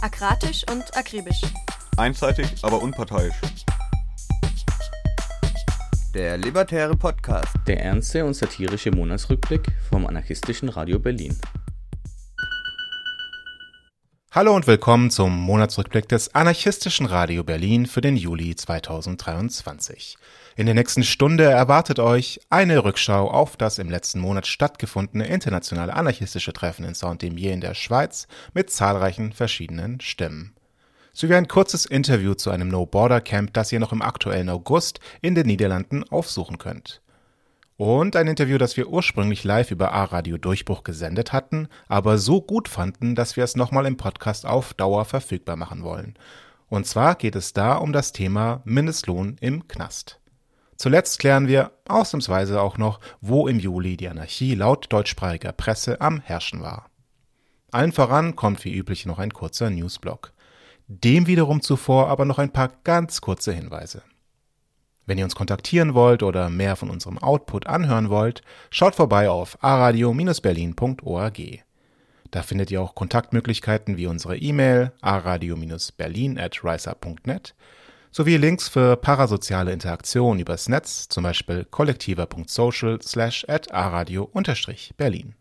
Akratisch und akribisch. Einseitig, aber unparteiisch. Der Libertäre Podcast. Der ernste und satirische Monatsrückblick vom anarchistischen Radio Berlin. Hallo und willkommen zum Monatsrückblick des anarchistischen Radio Berlin für den Juli 2023. In der nächsten Stunde erwartet euch eine Rückschau auf das im letzten Monat stattgefundene internationale anarchistische Treffen in Saint-Imier in der Schweiz mit zahlreichen verschiedenen Stimmen. Sowie ein kurzes Interview zu einem No-Border-Camp, das ihr noch im aktuellen August in den Niederlanden aufsuchen könnt. Und ein Interview, das wir ursprünglich live über A-Radio Durchbruch gesendet hatten, aber so gut fanden, dass wir es nochmal im Podcast auf Dauer verfügbar machen wollen. Und zwar geht es da um das Thema Mindestlohn im Knast. Zuletzt klären wir ausnahmsweise auch noch, wo im Juli die Anarchie laut deutschsprachiger Presse am Herrschen war. Allen voran kommt wie üblich noch ein kurzer Newsblock. Dem wiederum zuvor aber noch ein paar ganz kurze Hinweise. Wenn ihr uns kontaktieren wollt oder mehr von unserem Output anhören wollt, schaut vorbei auf aradio-berlin.org. Da findet ihr auch Kontaktmöglichkeiten wie unsere E-Mail aradio-berlin at sowie Links für parasoziale Interaktion übers Netz, zum Beispiel kollektiver.social slash at aradio-berlin.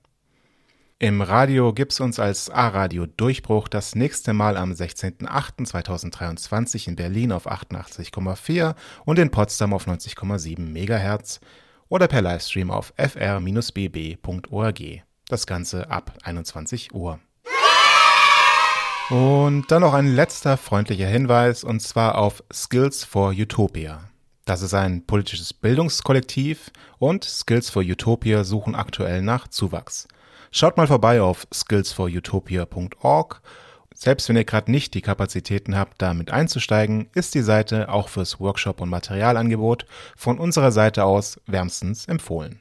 Im Radio gibt's uns als A-Radio Durchbruch das nächste Mal am 16.08.2023 in Berlin auf 88,4 und in Potsdam auf 90,7 MHz oder per Livestream auf fr-bb.org. Das Ganze ab 21 Uhr. Und dann noch ein letzter freundlicher Hinweis, und zwar auf Skills for Utopia. Das ist ein politisches Bildungskollektiv und Skills for Utopia suchen aktuell nach Zuwachs. Schaut mal vorbei auf skillsforutopia.org. Selbst wenn ihr gerade nicht die Kapazitäten habt, damit einzusteigen, ist die Seite auch fürs Workshop- und Materialangebot von unserer Seite aus wärmstens empfohlen.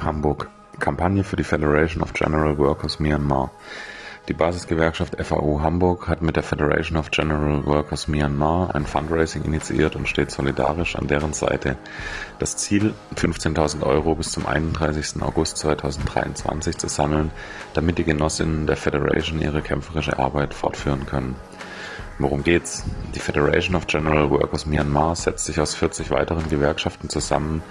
Hamburg. Kampagne für die Federation of General Workers Myanmar. Die Basisgewerkschaft FAO Hamburg hat mit der Federation of General Workers Myanmar ein Fundraising initiiert und steht solidarisch an deren Seite. Das Ziel, 15.000 Euro bis zum 31. August 2023 zu sammeln, damit die Genossinnen der Federation ihre kämpferische Arbeit fortführen können. Worum geht's? Die Federation of General Workers Myanmar setzt sich aus 40 weiteren Gewerkschaften zusammen,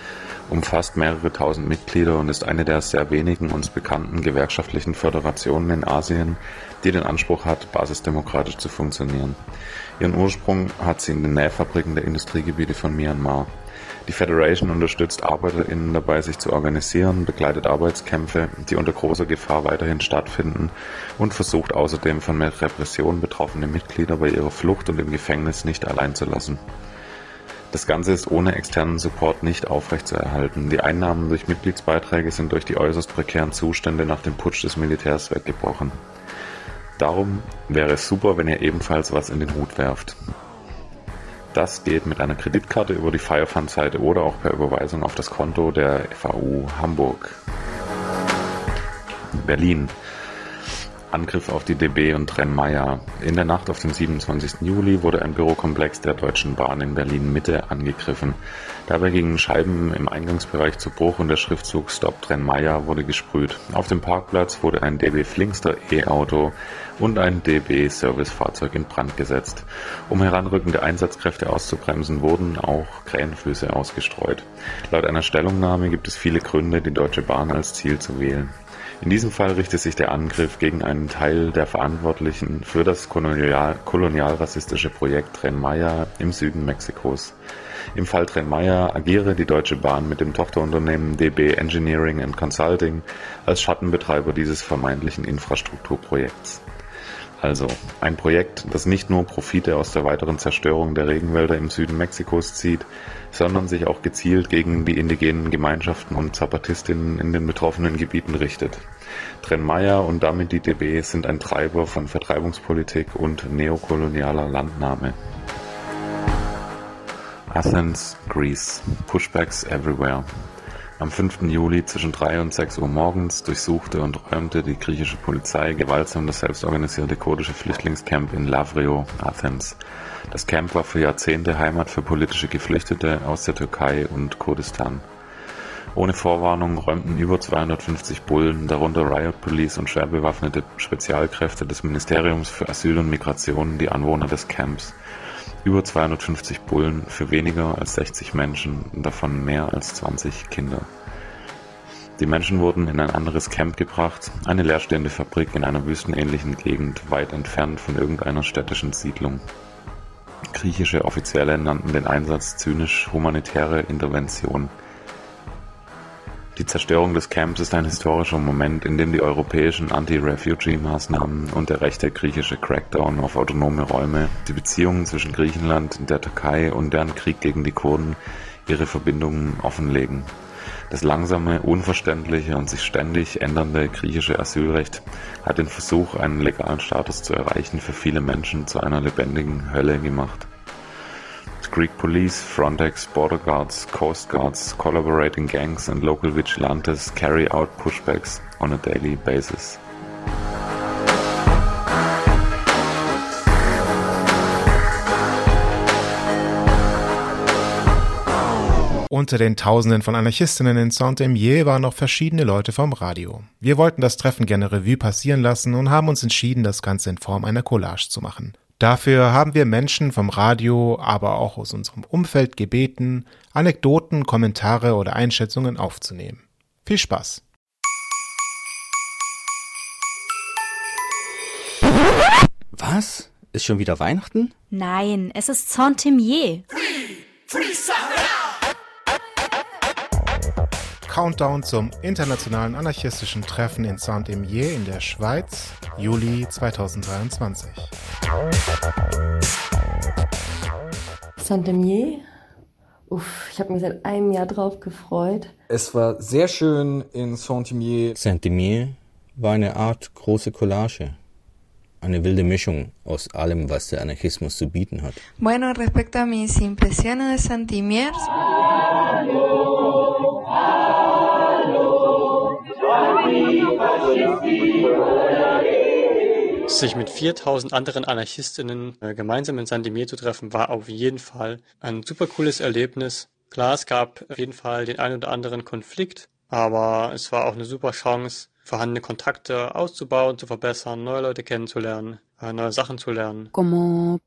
umfasst mehrere tausend Mitglieder und ist eine der sehr wenigen uns bekannten gewerkschaftlichen Föderationen in Asien, die den Anspruch hat, basisdemokratisch zu funktionieren. Ihren Ursprung hat sie in den Nähfabriken der Industriegebiete von Myanmar. Die Federation unterstützt ArbeiterInnen dabei, sich zu organisieren, begleitet Arbeitskämpfe, die unter großer Gefahr weiterhin stattfinden und versucht außerdem von Repression betroffene Mitglieder bei ihrer Flucht und im Gefängnis nicht allein zu lassen. Das Ganze ist ohne externen Support nicht aufrechtzuerhalten. Die Einnahmen durch Mitgliedsbeiträge sind durch die äußerst prekären Zustände nach dem Putsch des Militärs weggebrochen. Darum wäre es super, wenn ihr ebenfalls was in den Hut werft. Das geht mit einer Kreditkarte über die Firefund-Seite oder auch per Überweisung auf das Konto der FAU Hamburg. Berlin. Angriff auf die DB und Trennmeier. In der Nacht auf den 27. Juli wurde ein Bürokomplex der Deutschen Bahn in Berlin-Mitte angegriffen. Dabei gingen Scheiben im Eingangsbereich zu Bruch und der Schriftzug Stop Trennmeier wurde gesprüht. Auf dem Parkplatz wurde ein DB Flinkster E-Auto und ein DB Servicefahrzeug in Brand gesetzt. Um heranrückende Einsatzkräfte auszubremsen, wurden auch Krähenfüße ausgestreut. Laut einer Stellungnahme gibt es viele Gründe, die Deutsche Bahn als Ziel zu wählen. In diesem Fall richtet sich der Angriff gegen einen Teil der Verantwortlichen für das kolonial, kolonialrassistische Projekt Tren Maya im Süden Mexikos. Im Fall Tren Maya agiere die Deutsche Bahn mit dem Tochterunternehmen DB Engineering and Consulting als Schattenbetreiber dieses vermeintlichen Infrastrukturprojekts. Also ein Projekt, das nicht nur Profite aus der weiteren Zerstörung der Regenwälder im Süden Mexikos zieht, sondern sich auch gezielt gegen die indigenen Gemeinschaften und Zapatistinnen in den betroffenen Gebieten richtet. Trenmaya und damit die DB sind ein Treiber von Vertreibungspolitik und neokolonialer Landnahme. Athens, Greece. Pushbacks everywhere. Am 5. Juli zwischen 3 und 6 Uhr morgens durchsuchte und räumte die griechische Polizei gewaltsam das selbstorganisierte kurdische Flüchtlingscamp in Lavrio, Athens. Das Camp war für Jahrzehnte Heimat für politische Geflüchtete aus der Türkei und Kurdistan. Ohne Vorwarnung räumten über 250 Bullen, darunter Riot Police und schwer bewaffnete Spezialkräfte des Ministeriums für Asyl und Migration, die Anwohner des Camps. Über 250 Bullen für weniger als 60 Menschen, davon mehr als 20 Kinder. Die Menschen wurden in ein anderes Camp gebracht, eine leerstehende Fabrik in einer wüstenähnlichen Gegend, weit entfernt von irgendeiner städtischen Siedlung. Griechische Offizielle nannten den Einsatz zynisch humanitäre Intervention. Die Zerstörung des Camps ist ein historischer Moment, in dem die europäischen Anti-Refugee-Maßnahmen und der rechte griechische Crackdown auf autonome Räume die Beziehungen zwischen Griechenland, der Türkei und deren Krieg gegen die Kurden ihre Verbindungen offenlegen. Das langsame, unverständliche und sich ständig ändernde griechische Asylrecht hat den Versuch, einen legalen Status zu erreichen, für viele Menschen zu einer lebendigen Hölle gemacht. Greek police, Frontex, border guards, coast guards, collaborating gangs and local vigilantes carry out pushbacks on a daily basis. Unter den Tausenden von Anarchistinnen in Saint-Emier waren noch verschiedene Leute vom Radio. Wir wollten das Treffen gerne Revue passieren lassen und haben uns entschieden, das Ganze in Form einer Collage zu machen. Dafür haben wir Menschen vom Radio, aber auch aus unserem Umfeld gebeten, Anekdoten, Kommentare oder Einschätzungen aufzunehmen. Viel Spaß! Was? Ist schon wieder Weihnachten? Nein, es ist Saint-Imier. Countdown zum internationalen anarchistischen Treffen in Saint-Imier in der Schweiz, Juli 2023. Saint-Imier, uff, ich habe mich seit einem Jahr drauf gefreut. Es war sehr schön in Saint-Imier. Saint-Imier war eine Art große Collage. Eine wilde Mischung aus allem, was der Anarchismus zu bieten hat. Bueno, respecto a mis impresiones de Saint-Imier. Sich mit 4000 anderen Anarchistinnen äh, gemeinsam in Saint-Imier zu treffen, war auf jeden Fall ein super cooles Erlebnis. Klar, es gab auf jeden Fall den einen oder anderen Konflikt, aber es war auch eine super Chance, vorhandene Kontakte auszubauen, zu verbessern, neue Leute kennenzulernen, äh, neue Sachen zu lernen. Como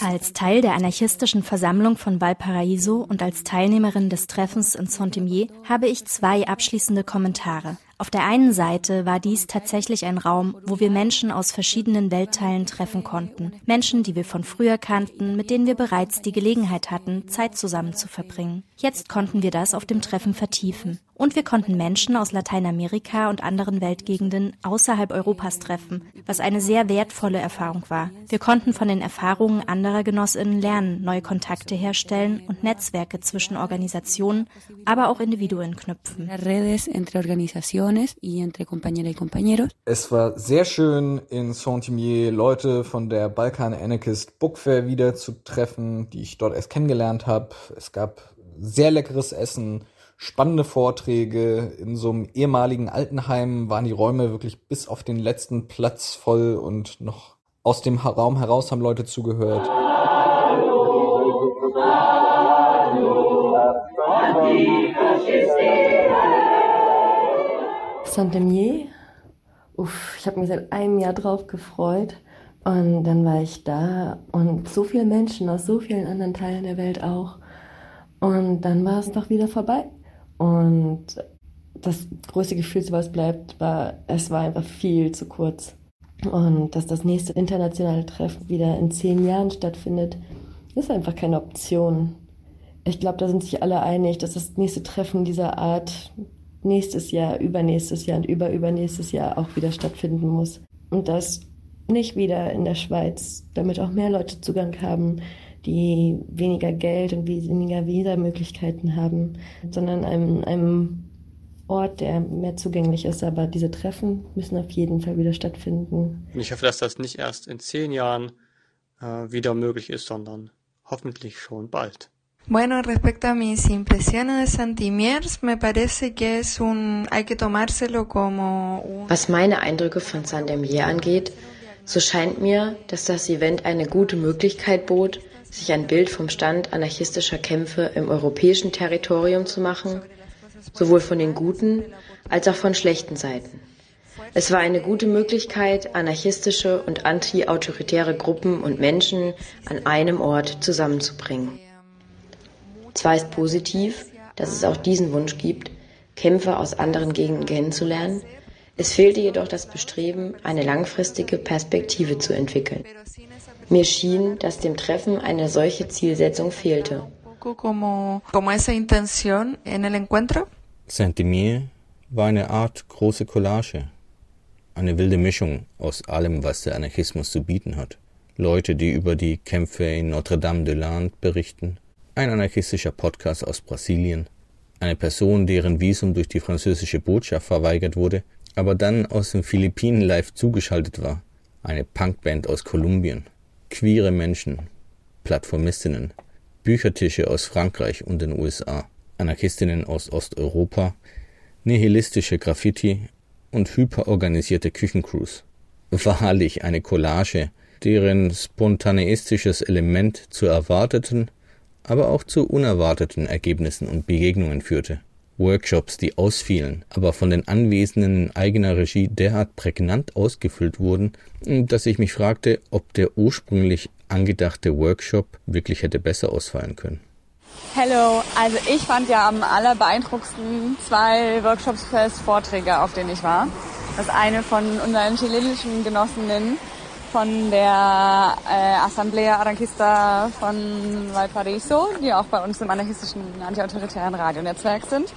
Als Teil der anarchistischen Versammlung von Valparaíso und als Teilnehmerin des Treffens in Saint-Imier habe ich zwei abschließende Kommentare. Auf der einen Seite war dies tatsächlich ein Raum, wo wir Menschen aus verschiedenen Weltteilen treffen konnten. Menschen, die wir von früher kannten, mit denen wir bereits die Gelegenheit hatten, Zeit zusammen zu verbringen. Jetzt konnten wir das auf dem Treffen vertiefen. Und wir konnten Menschen aus Lateinamerika und anderen Weltgegenden außerhalb Europas treffen, was eine sehr wertvolle Erfahrung war. Wir konnten von den Erfahrungen anderer Genossinnen lernen, neue Kontakte herstellen und Netzwerke zwischen Organisationen, aber auch Individuen knüpfen. Es war sehr schön in Saint-Imier Leute von der Balkan Anarchist Book Fair wieder zu treffen, die ich dort erst kennengelernt habe. Es gab sehr leckeres Essen spannende Vorträge. In so einem ehemaligen Altenheim waren die Räume wirklich bis auf den letzten Platz voll und noch aus dem Raum heraus haben Leute zugehört. Saint-Demier, uff, ich habe mich seit einem Jahr drauf gefreut. Und dann war ich da und so viele Menschen aus so vielen anderen Teilen der Welt auch. Und dann war es doch wieder vorbei. Und das größte Gefühl, was bleibt, war, es war einfach viel zu kurz. Und dass das nächste internationale Treffen wieder in zehn Jahren stattfindet, ist einfach keine Option. Ich glaube, da sind sich alle einig, dass das nächste Treffen dieser Art nächstes Jahr, übernächstes Jahr und überübernächstes Jahr auch wieder stattfinden muss. Und das nicht wieder in der Schweiz, damit auch mehr Leute Zugang haben, die weniger Geld und weniger Visumöglichkeiten haben, sondern einem, einem Ort, der mehr zugänglich ist. Aber diese Treffen müssen auf jeden Fall wieder stattfinden. Und ich hoffe, dass das nicht erst in zehn Jahren äh, wieder möglich ist, sondern hoffentlich schon bald. Bueno, respecto a mis impresiones de Santimiers, me parece que es un, hay que tomárselo como un... Was meine Eindrücke von Saint-Imier angeht, so scheint mir, dass das Event eine gute Möglichkeit bot, sich ein Bild vom Stand anarchistischer Kämpfe im europäischen Territorium zu machen, sowohl von den guten als auch von schlechten Seiten. Es war eine gute Möglichkeit, anarchistische und anti-autoritäre Gruppen und Menschen an einem Ort zusammenzubringen. Zwar ist positiv, dass es auch diesen Wunsch gibt, Kämpfer aus anderen Gegenden kennenzulernen, es fehlte jedoch das Bestreben, eine langfristige Perspektive zu entwickeln. Mir schien, dass dem Treffen eine solche Zielsetzung fehlte. Saint-Imier war eine Art große Collage, eine wilde Mischung aus allem, was der Anarchismus zu bieten hat. Leute, die über die Kämpfe in Notre-Dame-de-Lande berichten, ein anarchistischer Podcast aus Brasilien, eine Person, deren Visum durch die französische Botschaft verweigert wurde, aber dann aus den Philippinen live zugeschaltet war, eine Punkband aus Kolumbien, queere Menschen, Plattformistinnen, Büchertische aus Frankreich und den USA, Anarchistinnen aus Osteuropa, nihilistische Graffiti und hyperorganisierte Küchencrews. Wahrlich eine Collage, deren spontaneistisches Element zu erwarteten, aber auch zu unerwarteten Ergebnissen und Begegnungen führte. Workshops, die ausfielen, aber von den Anwesenden in eigener Regie derart prägnant ausgefüllt wurden, dass ich mich fragte, ob der ursprünglich angedachte Workshop wirklich hätte besser ausfallen können. Hallo, also ich fand ja am allerbeeindruckendsten zwei Workshops plus Vorträge, auf denen ich war. Das eine von unseren chilenischen Genossinnen von der äh, Assemblea Anarchista von Valparaiso, die auch bei uns im anarchistischen antiautoritären Radionetzwerk sind.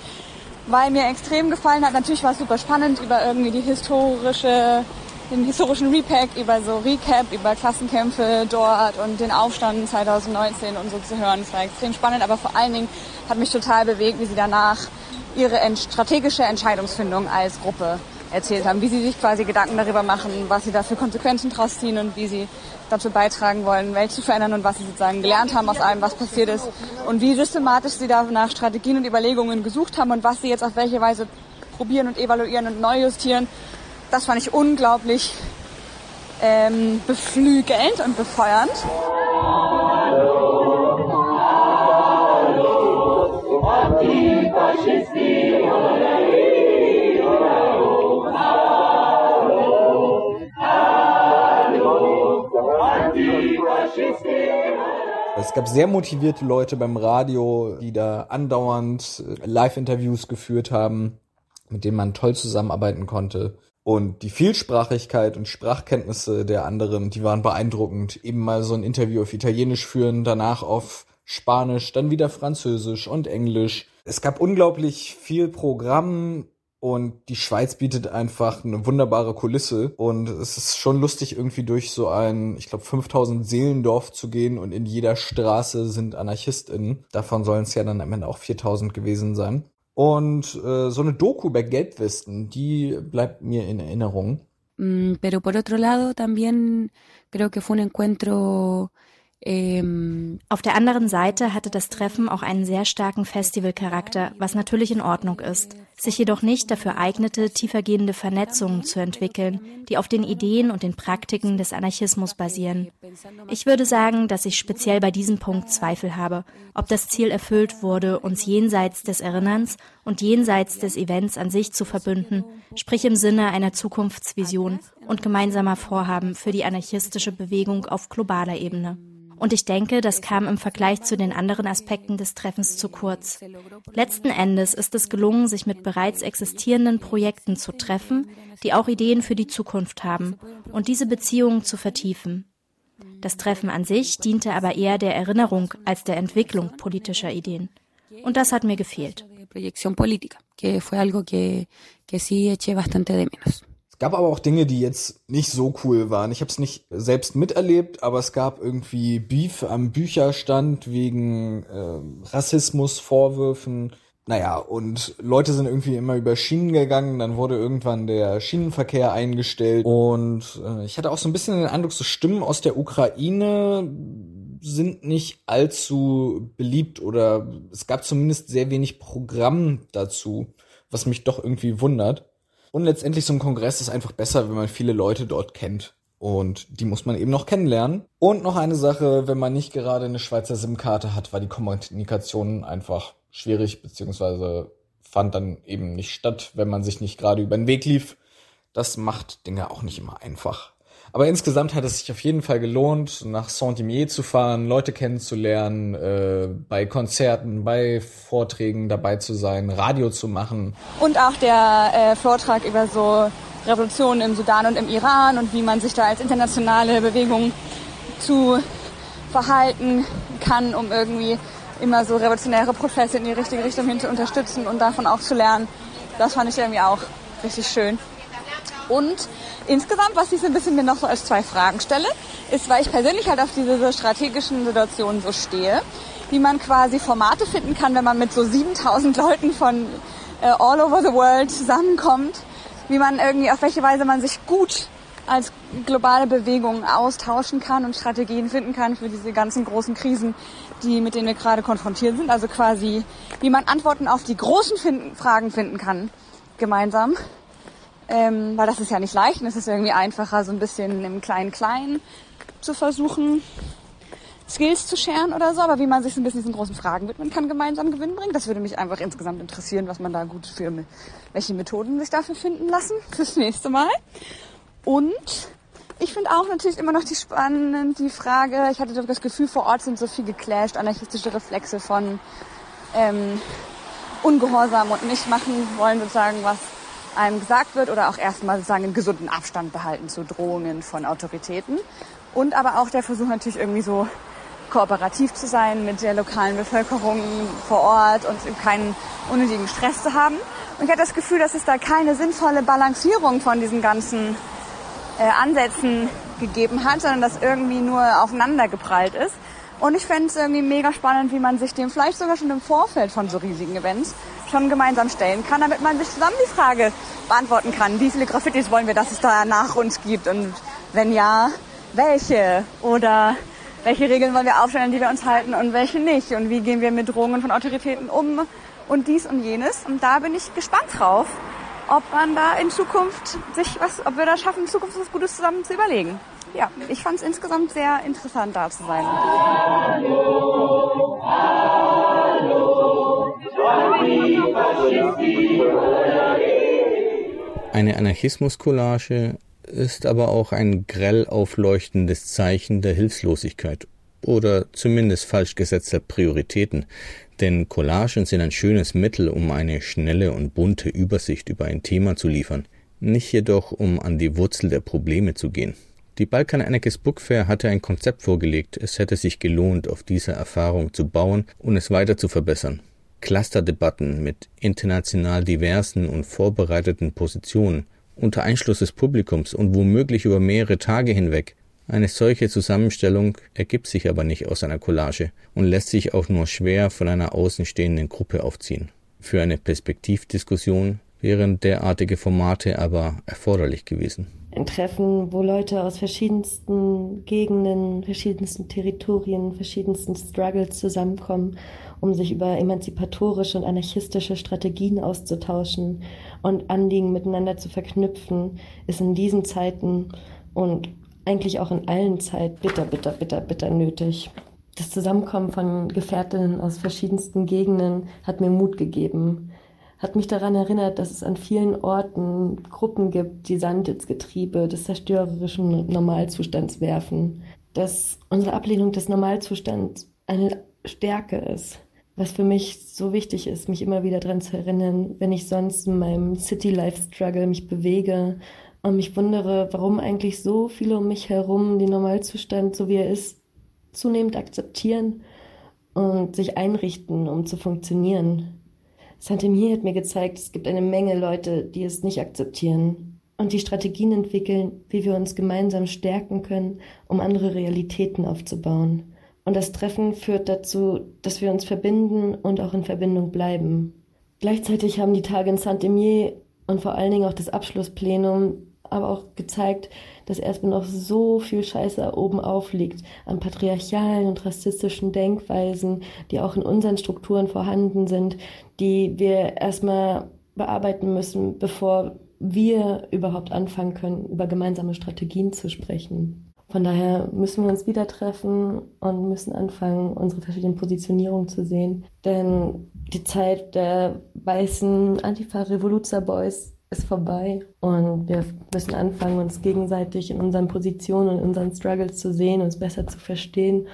Weil mir extrem gefallen hat, natürlich war es super spannend über irgendwie die historische, den historischen Repack, über so Recap, über Klassenkämpfe dort und den Aufstand 2019 und so zu hören. Das war extrem spannend, aber vor allen Dingen hat mich total bewegt, wie sie danach ihre strategische Entscheidungsfindung als Gruppe erzählt haben, wie sie sich quasi Gedanken darüber machen, was sie da für Konsequenzen draus ziehen und wie sie dazu beitragen wollen, Welt zu verändern und was sie sozusagen gelernt haben aus allem, was passiert ist. Und wie systematisch sie da nach Strategien und Überlegungen gesucht haben und was sie jetzt auf welche Weise probieren und evaluieren und neu justieren. Das fand ich unglaublich ähm, beflügelnd und befeuernd. Antifascisti, Es gab sehr motivierte Leute beim Radio, die da andauernd äh, Live-Interviews geführt haben, mit denen man toll zusammenarbeiten konnte. Und die Vielsprachigkeit und Sprachkenntnisse der anderen, die waren beeindruckend. Eben mal so ein Interview auf Italienisch führen, danach auf Spanisch, dann wieder Französisch und Englisch. Es gab unglaublich viel Programm und die Schweiz bietet einfach eine wunderbare Kulisse. Und es ist schon lustig, irgendwie durch so ein, ich glaube, 5000 Seelendorf zu gehen und in jeder Straße sind AnarchistInnen. Davon sollen es ja dann am Ende auch 4000 gewesen sein. Und äh, so eine Doku über Gelbwesten, die bleibt mir in Erinnerung. Mm, pero por otro lado, también creo que fue un encuentro auf der anderen Seite hatte das Treffen auch einen sehr starken Festivalcharakter, was natürlich in Ordnung ist, sich jedoch nicht dafür eignete, tiefergehende Vernetzungen zu entwickeln, die auf den Ideen und den Praktiken des Anarchismus basieren. Ich würde sagen, dass ich speziell bei diesem Punkt Zweifel habe, ob das Ziel erfüllt wurde, uns jenseits des Erinnerns und jenseits des Events an sich zu verbünden, sprich im Sinne einer Zukunftsvision und gemeinsamer Vorhaben für die anarchistische Bewegung auf globaler Ebene. Und ich denke, das kam im Vergleich zu den anderen Aspekten des Treffens zu kurz. Letzten Endes ist es gelungen, sich mit bereits existierenden Projekten zu treffen, die auch Ideen für die Zukunft haben, und diese Beziehungen zu vertiefen. Das Treffen an sich diente aber eher der Erinnerung als der Entwicklung politischer Ideen. Und das hat mir gefehlt. Proyección política, que fue algo que, que sí eché bastante de menos. Es gab aber auch Dinge, die jetzt nicht so cool waren. Ich habe es nicht selbst miterlebt, aber es gab irgendwie Beef am Bücherstand wegen äh, Rassismusvorwürfen. Naja, und Leute sind irgendwie immer über Schienen gegangen, dann wurde irgendwann der Schienenverkehr eingestellt. Und äh, ich hatte auch so ein bisschen den Eindruck, so Stimmen aus der Ukraine sind nicht allzu beliebt oder es gab zumindest sehr wenig Programm dazu, was mich doch irgendwie wundert. Und letztendlich so ein Kongress ist einfach besser, wenn man viele Leute dort kennt. Und die muss man eben noch kennenlernen. Und noch eine Sache, wenn man nicht gerade eine Schweizer SIM-Karte hat, war die Kommunikation einfach schwierig, beziehungsweise fand dann eben nicht statt, wenn man sich nicht gerade über den Weg lief. Das macht Dinge auch nicht immer einfach. Aber insgesamt hat es sich auf jeden Fall gelohnt, nach Saint-Imier zu fahren, Leute kennenzulernen, äh, bei Konzerten, bei Vorträgen dabei zu sein, Radio zu machen. Und auch der äh, Vortrag über so Revolutionen im Sudan und im Iran und wie man sich da als internationale Bewegung zu verhalten kann, um irgendwie immer so revolutionäre Prozesse in die richtige Richtung hin zu unterstützen und davon auch zu lernen. Das fand ich irgendwie auch richtig schön. Und insgesamt, was ich so ein bisschen mir noch so als zwei Fragen stelle, ist, weil ich persönlich halt auf diese so strategischen Situationen so stehe, wie man quasi Formate finden kann, wenn man mit so 7000 Leuten von äh, all over the world zusammenkommt, wie man irgendwie, auf welche Weise man sich gut als globale Bewegung austauschen kann und Strategien finden kann für diese ganzen großen Krisen, die, mit denen wir gerade konfrontiert sind. Also quasi, wie man Antworten auf die großen finden, Fragen finden kann, gemeinsam. Ähm, weil das ist ja nicht leicht und es ist irgendwie einfacher, so ein bisschen im Klein-Klein zu versuchen, Skills zu scheren oder so, aber wie man sich so ein bisschen diesen großen Fragen widmen kann, gemeinsam Gewinn bringt, das würde mich einfach insgesamt interessieren, was man da gut für, welche Methoden sich dafür finden lassen fürs nächste Mal. Und ich finde auch natürlich immer noch die spannend die Frage, ich hatte das Gefühl, vor Ort sind so viel geclasht, anarchistische Reflexe von ähm, Ungehorsam und nicht machen wollen sozusagen, was einem gesagt wird oder auch erstmal sozusagen einen gesunden Abstand behalten zu Drohungen von Autoritäten. Und aber auch der Versuch natürlich irgendwie so kooperativ zu sein mit der lokalen Bevölkerung vor Ort und keinen unnötigen Stress zu haben. Und ich hatte das Gefühl, dass es da keine sinnvolle Balancierung von diesen ganzen äh, Ansätzen gegeben hat, sondern dass irgendwie nur aufeinander geprallt ist. Und ich fände es irgendwie mega spannend, wie man sich dem vielleicht sogar schon im Vorfeld von so riesigen Events schon gemeinsam stellen kann, damit man sich zusammen die Frage beantworten kann, wie viele Graffitis wollen wir, dass es da nach uns gibt und wenn ja, welche oder welche Regeln wollen wir aufstellen, die wir uns halten und welche nicht und wie gehen wir mit Drohungen von Autoritäten um und dies und jenes. Und da bin ich gespannt drauf, ob man da in Zukunft sich was, ob wir da schaffen, in Zukunft was Gutes zusammen zu überlegen. Ja, ich fand es insgesamt sehr interessant da zu sein. Hallo, hallo, eine Anarchismus-Collage ist aber auch ein grell aufleuchtendes Zeichen der Hilflosigkeit oder zumindest falsch gesetzter Prioritäten, denn Collagen sind ein schönes Mittel, um eine schnelle und bunte Übersicht über ein Thema zu liefern, nicht jedoch um an die Wurzel der Probleme zu gehen. Die Balkan Anarchist Book Fair hatte ein Konzept vorgelegt, es hätte sich gelohnt, auf dieser Erfahrung zu bauen und es weiter zu verbessern. Clusterdebatten mit international diversen und vorbereiteten Positionen unter Einschluss des Publikums und womöglich über mehrere Tage hinweg. Eine solche Zusammenstellung ergibt sich aber nicht aus einer Collage und lässt sich auch nur schwer von einer außenstehenden Gruppe aufziehen. Für eine Perspektivdiskussion wären derartige Formate aber erforderlich gewesen ein Treffen, wo Leute aus verschiedensten Gegenden, verschiedensten Territorien, verschiedensten Struggles zusammenkommen, um sich über emanzipatorische und anarchistische Strategien auszutauschen und Anliegen miteinander zu verknüpfen, ist in diesen Zeiten und eigentlich auch in allen Zeiten bitter, bitter, bitter, bitter nötig. Das Zusammenkommen von Gefährtinnen aus verschiedensten Gegenden hat mir Mut gegeben hat mich daran erinnert, dass es an vielen Orten Gruppen gibt, die Sand ins Getriebe des zerstörerischen Normalzustands werfen. Dass unsere Ablehnung des Normalzustands eine Stärke ist. Was für mich so wichtig ist, mich immer wieder daran zu erinnern, wenn ich sonst in meinem City-Life-Struggle mich bewege und mich wundere, warum eigentlich so viele um mich herum den Normalzustand, so wie er ist, zunehmend akzeptieren und sich einrichten, um zu funktionieren. Saint-Emier hat mir gezeigt, es gibt eine Menge Leute, die es nicht akzeptieren und die Strategien entwickeln, wie wir uns gemeinsam stärken können, um andere Realitäten aufzubauen. Und das Treffen führt dazu, dass wir uns verbinden und auch in Verbindung bleiben. Gleichzeitig haben die Tage in Saint-Emier und vor allen Dingen auch das Abschlussplenum aber auch gezeigt, dass erstmal noch so viel Scheiße oben aufliegt an patriarchalen und rassistischen Denkweisen, die auch in unseren Strukturen vorhanden sind, die wir erstmal bearbeiten müssen, bevor wir überhaupt anfangen können, über gemeinsame Strategien zu sprechen. Von daher müssen wir uns wieder treffen und müssen anfangen, unsere verschiedenen Positionierungen zu sehen. Denn die Zeit der weißen Antifa-Revoluzer-Boys ist vorbei und wir müssen anfangen, uns gegenseitig in unseren Positionen und in unseren Struggles zu sehen, uns besser zu verstehen,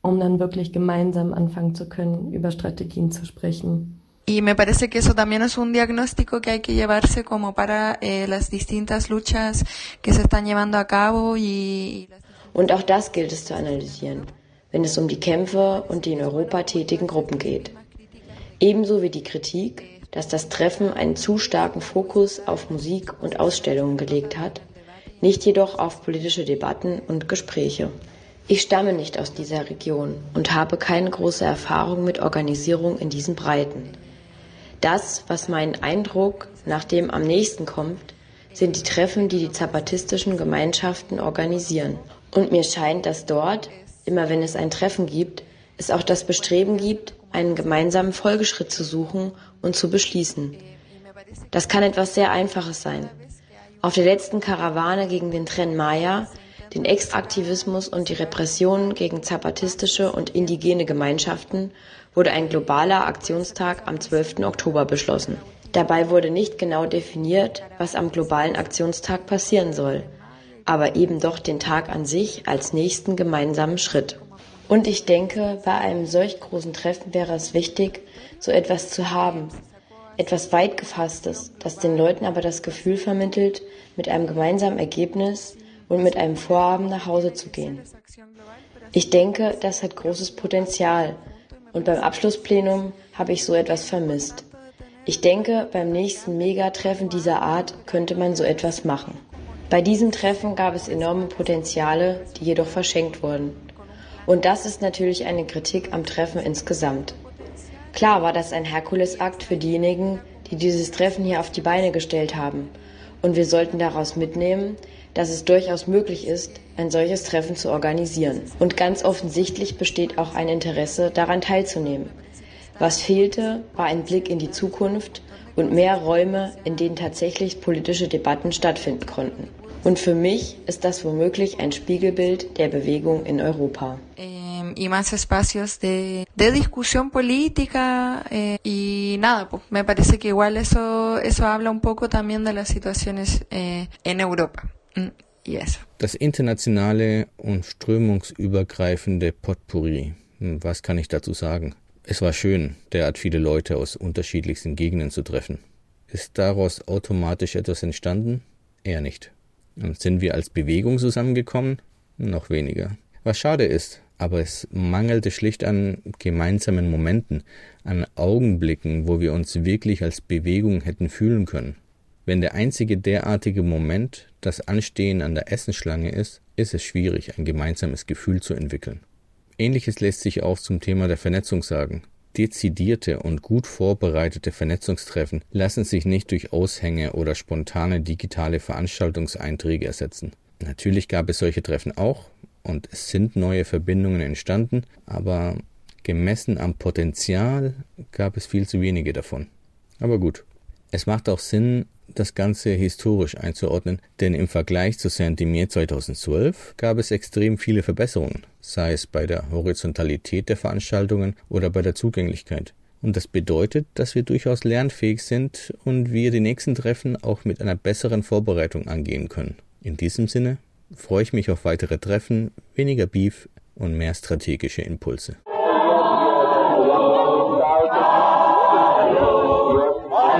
um dann wirklich gemeinsam anfangen zu können, über Strategien zu sprechen. Y me parece que eso también es un diagnóstico que hay que llevarse como para eh, las distintas luchas que se están llevando a cabo y Und auch das gilt es zu analysieren, wenn es um die Kämpfe und die in Europa tätigen Gruppen geht. Ebenso wie die Kritik, dass das Treffen einen zu starken Fokus auf Musik und Ausstellungen gelegt hat, nicht jedoch auf politische Debatten und Gespräche. Ich stamme nicht aus dieser Region und habe keine große Erfahrung mit Organisierung in diesen Breiten. Das, was meinen Eindruck nach dem am nächsten kommt, sind die Treffen, die die zapatistischen Gemeinschaften organisieren. Und mir scheint, dass dort, immer wenn es ein Treffen gibt, es auch das Bestreben gibt, einen gemeinsamen Folgeschritt zu suchen und zu beschließen. Das kann etwas sehr Einfaches sein. Auf der letzten Karawane gegen den Tren Maya, den Extraktivismus und die Repressionen gegen zapatistische und indigene Gemeinschaften wurde ein globaler Aktionstag am 12. Oktober beschlossen. Dabei wurde nicht genau definiert, was am globalen Aktionstag passieren soll, aber eben doch den Tag an sich als nächsten gemeinsamen Schritt. Und ich denke, bei einem solch großen Treffen wäre es wichtig, so etwas zu haben, etwas weit gefasstes, das den Leuten aber das Gefühl vermittelt, mit einem gemeinsamen Ergebnis und mit einem Vorhaben nach Hause zu gehen. Ich denke, das hat großes Potenzial und beim Abschlussplenum habe ich so etwas vermisst. Ich denke, beim nächsten Megatreffen dieser Art könnte man so etwas machen. Bei diesem Treffen gab es enorme Potenziale, die jedoch verschenkt wurden. Und das ist natürlich eine Kritik am Treffen insgesamt. Klar war das ein Herkulesakt für diejenigen, die dieses Treffen hier auf die Beine gestellt haben. Und wir sollten daraus mitnehmen, dass es durchaus möglich ist, ein solches Treffen zu organisieren. Und ganz offensichtlich besteht auch ein Interesse, daran teilzunehmen. Was fehlte, war ein Blick in die Zukunft und mehr Räume, in denen tatsächlich politische Debatten stattfinden konnten. Und für mich ist das womöglich ein Spiegelbild der Bewegung in Europa. y más espacios de, de discusión política eh, y nada, pues me parece que igual eso, eso habla un poco también de las situaciones eh, en Europa. Yes. Das internationale und strömungsübergreifende Potpourri. Hm, was kann ich dazu sagen? Es war schön, derart viele Leute aus unterschiedlichsten Gegenden zu treffen. Ist daraus automatisch etwas entstanden? Eher nicht. Und sind wir als Bewegung zusammengekommen? Noch weniger. Was schade ist, aber es mangelte schlicht an gemeinsamen Momenten, an Augenblicken, wo wir uns wirklich als Bewegung hätten fühlen können. Wenn der einzige derartige Moment das Anstehen an der Essensschlange ist, ist es schwierig, ein gemeinsames Gefühl zu entwickeln. Ähnliches lässt sich auch zum Thema der Vernetzung sagen. Dezidierte und gut vorbereitete Vernetzungstreffen lassen sich nicht durch Aushänge oder spontane digitale Veranstaltungseinträge ersetzen. Natürlich gab es solche Treffen auch und es sind neue Verbindungen entstanden, aber gemessen am Potenzial gab es viel zu wenige davon. Aber gut. Es macht auch Sinn, das Ganze historisch einzuordnen, denn im Vergleich zu Saint-Imier 2012 gab es extrem viele Verbesserungen, sei es bei der Horizontalität der Veranstaltungen oder bei der Zugänglichkeit. Und das bedeutet, dass wir durchaus lernfähig sind und wir die nächsten Treffen auch mit einer besseren Vorbereitung angehen können. In diesem Sinne freue ich mich auf weitere Treffen, weniger Beef und mehr strategische Impulse.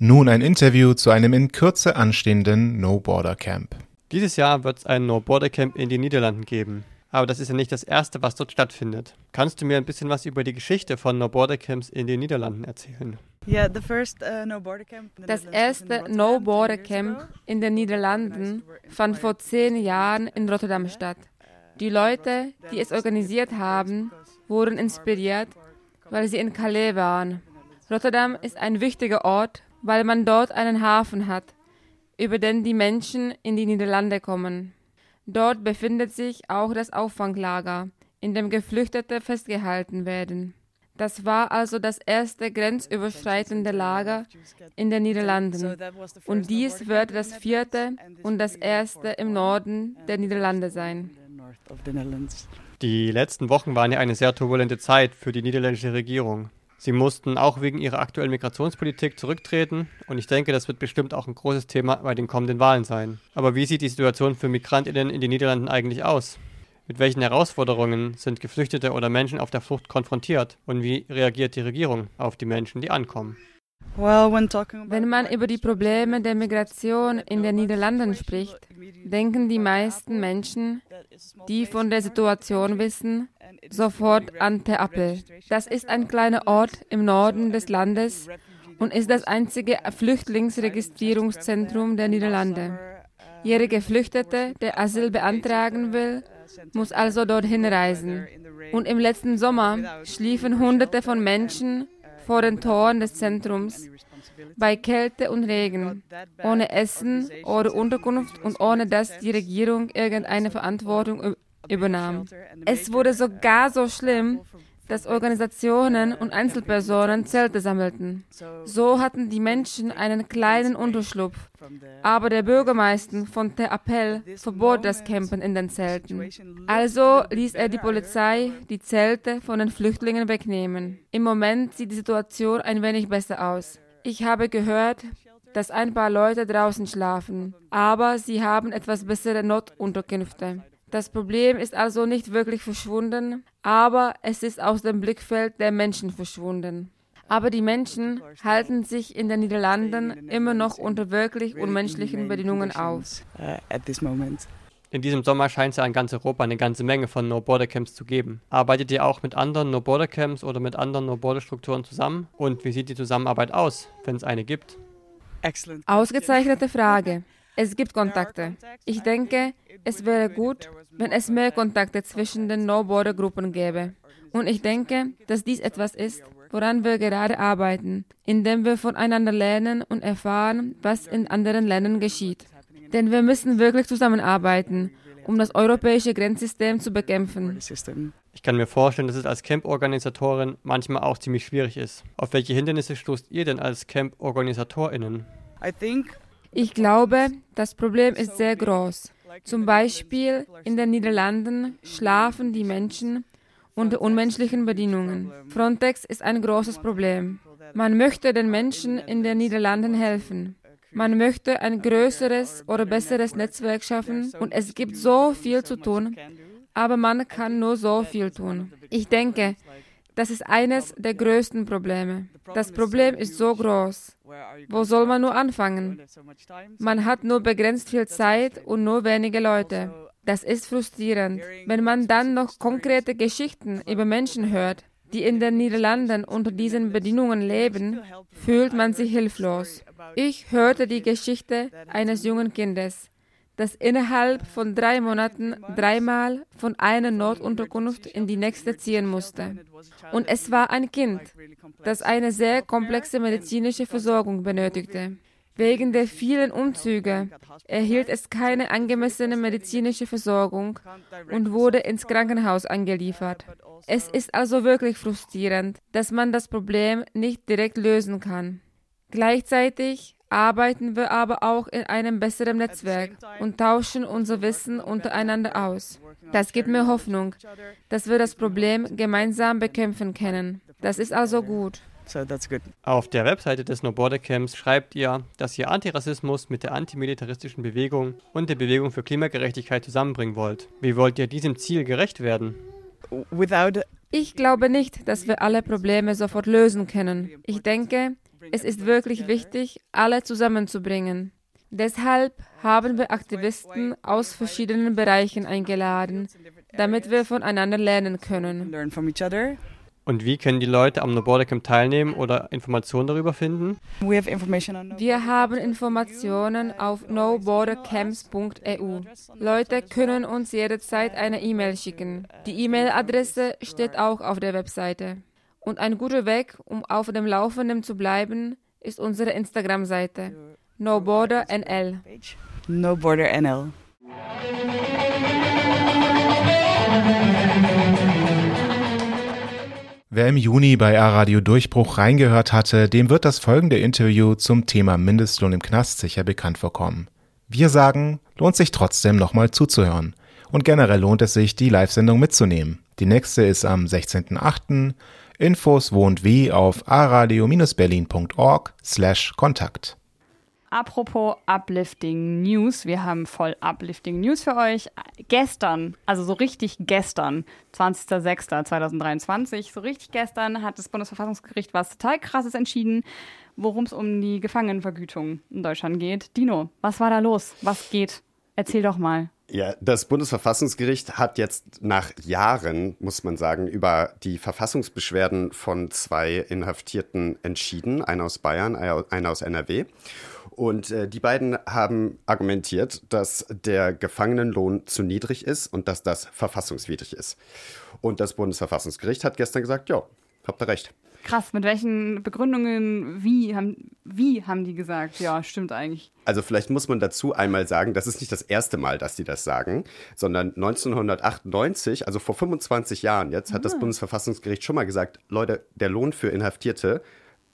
Nun ein Interview zu einem in Kürze anstehenden No Border Camp. Dieses Jahr wird es ein No Border Camp in den Niederlanden geben. Aber das ist ja nicht das Erste, was dort stattfindet. Kannst du mir ein bisschen was über die Geschichte von No Border Camps in den Niederlanden erzählen? Das erste No Border Camp in den Niederlanden fand vor zehn Jahren in Rotterdam statt. Die Leute, die es organisiert haben, wurden inspiriert, weil sie in Calais waren. Rotterdam ist ein wichtiger Ort, weil man dort einen Hafen hat, über den die Menschen in die Niederlande kommen. Dort befindet sich auch das Auffanglager, in dem Geflüchtete festgehalten werden. Das war also das erste grenzüberschreitende Lager in den Niederlanden. Und dies wird das vierte und das erste im Norden der Niederlande sein. Die letzten Wochen waren ja eine sehr turbulente Zeit für die niederländische Regierung. Sie mussten auch wegen ihrer aktuellen Migrationspolitik zurücktreten und ich denke, das wird bestimmt auch ein großes Thema bei den kommenden Wahlen sein. Aber wie sieht die Situation für Migrantinnen in den Niederlanden eigentlich aus? Mit welchen Herausforderungen sind Geflüchtete oder Menschen auf der Flucht konfrontiert und wie reagiert die Regierung auf die Menschen, die ankommen? Wenn man über die Probleme der Migration in den Niederlanden spricht, denken die meisten Menschen, die von der Situation wissen, sofort an Te Appel. Das ist ein kleiner Ort im Norden des Landes und ist das einzige Flüchtlingsregistrierungszentrum der Niederlande. Jeder Geflüchtete, der Asyl beantragen will, muss also dorthin reisen. Und im letzten Sommer schliefen Hunderte von Menschen vor den Toren des Zentrums bei Kälte und Regen, ohne Essen oder Unterkunft und ohne dass die Regierung irgendeine Verantwortung übernahm. Es wurde sogar so schlimm, dass Organisationen und Einzelpersonen Zelte sammelten. So hatten die Menschen einen kleinen Unterschlupf, aber der Bürgermeister von Te Appel verbot das Campen in den Zelten. Also ließ er die Polizei die Zelte von den Flüchtlingen wegnehmen. Im Moment sieht die Situation ein wenig besser aus. Ich habe gehört, dass ein paar Leute draußen schlafen, aber sie haben etwas bessere Notunterkünfte. Das Problem ist also nicht wirklich verschwunden, aber es ist aus dem Blickfeld der Menschen verschwunden. Aber die Menschen halten sich in den Niederlanden immer noch unter wirklich unmenschlichen Bedingungen auf. In diesem Sommer scheint es ja in ganz Europa eine ganze Menge von No-Border-Camps zu geben. Arbeitet ihr auch mit anderen No-Border-Camps oder mit anderen No-Border-Strukturen zusammen? Und wie sieht die Zusammenarbeit aus, wenn es eine gibt? Ausgezeichnete Frage. Es gibt Kontakte. Ich denke, es wäre gut, wenn es mehr Kontakte zwischen den No-Border-Gruppen gäbe. Und ich denke, dass dies etwas ist, woran wir gerade arbeiten, indem wir voneinander lernen und erfahren, was in anderen Ländern geschieht. Denn wir müssen wirklich zusammenarbeiten, um das europäische Grenzsystem zu bekämpfen. Ich kann mir vorstellen, dass es als Camp-Organisatorin manchmal auch ziemlich schwierig ist. Auf welche Hindernisse stoßt ihr denn als Camp-OrganisatorInnen? Ich glaube, das Problem ist sehr groß. Zum Beispiel in den Niederlanden schlafen die Menschen unter unmenschlichen Bedingungen. Frontex ist ein großes Problem. Man möchte den Menschen in den Niederlanden helfen. Man möchte ein größeres oder besseres Netzwerk schaffen und es gibt so viel zu tun, aber man kann nur so viel tun. Ich denke, das ist eines der größten Probleme. Das Problem ist so groß. Wo soll man nur anfangen? Man hat nur begrenzt viel Zeit und nur wenige Leute. Das ist frustrierend. Wenn man dann noch konkrete Geschichten über Menschen hört, die in den Niederlanden unter diesen Bedingungen leben, fühlt man sich hilflos. Ich hörte die Geschichte eines jungen Kindes, das innerhalb von drei Monaten dreimal von einer Notunterkunft in die nächste ziehen musste. Und es war ein Kind, das eine sehr komplexe medizinische Versorgung benötigte. Wegen der vielen Umzüge erhielt es keine angemessene medizinische Versorgung und wurde ins Krankenhaus angeliefert. Es ist also wirklich frustrierend, dass man das Problem nicht direkt lösen kann. Gleichzeitig arbeiten wir aber auch in einem besseren Netzwerk und tauschen unser Wissen untereinander aus. Das gibt mir Hoffnung, dass wir das Problem gemeinsam bekämpfen können. Das ist also gut. Auf der Webseite des No Border Camps schreibt ihr, dass ihr Antirassismus mit der antimilitaristischen Bewegung und der Bewegung für Klimagerechtigkeit zusammenbringen wollt. Wie wollt ihr diesem Ziel gerecht werden? Ich glaube nicht, dass wir alle Probleme sofort lösen können. Ich denke, es ist wirklich wichtig, alle zusammenzubringen. Deshalb haben wir Aktivisten aus verschiedenen Bereichen eingeladen, damit wir voneinander lernen können. Und wie können die Leute am No Border Camp teilnehmen oder Informationen darüber finden? Wir haben Informationen auf nobordercamps.eu. Leute können uns jederzeit eine E-Mail schicken. Die E-Mail-Adresse steht auch auf der Webseite. Und ein guter Weg, um auf dem Laufenden zu bleiben, ist unsere Instagram-Seite NoBorderNL. NoBorderNL. Wer im Juni bei A-Radio Durchbruch reingehört hatte, dem wird das folgende Interview zum Thema Mindestlohn im Knast sicher bekannt vorkommen. Wir sagen, lohnt sich trotzdem nochmal zuzuhören. Und generell lohnt es sich, die Live-Sendung mitzunehmen. Die nächste ist am 16.08. Infos wo und wie auf aradio-berlin.org slash Kontakt. Apropos Uplifting News, wir haben voll Uplifting News für euch. Gestern, also so richtig gestern, 20.06.2023, so richtig gestern hat das Bundesverfassungsgericht was total krasses entschieden, worum es um die Gefangenenvergütung in Deutschland geht. Dino, was war da los? Was geht? Erzähl doch mal. Ja, das Bundesverfassungsgericht hat jetzt nach Jahren, muss man sagen, über die Verfassungsbeschwerden von zwei Inhaftierten entschieden, einer aus Bayern, einer aus NRW. Und äh, die beiden haben argumentiert, dass der Gefangenenlohn zu niedrig ist und dass das verfassungswidrig ist. Und das Bundesverfassungsgericht hat gestern gesagt, ja, habt ihr recht. Krass, mit welchen Begründungen, wie haben, wie haben die gesagt? Ja, stimmt eigentlich. Also vielleicht muss man dazu einmal sagen, das ist nicht das erste Mal, dass die das sagen, sondern 1998, also vor 25 Jahren jetzt, hat ah. das Bundesverfassungsgericht schon mal gesagt, Leute, der Lohn für Inhaftierte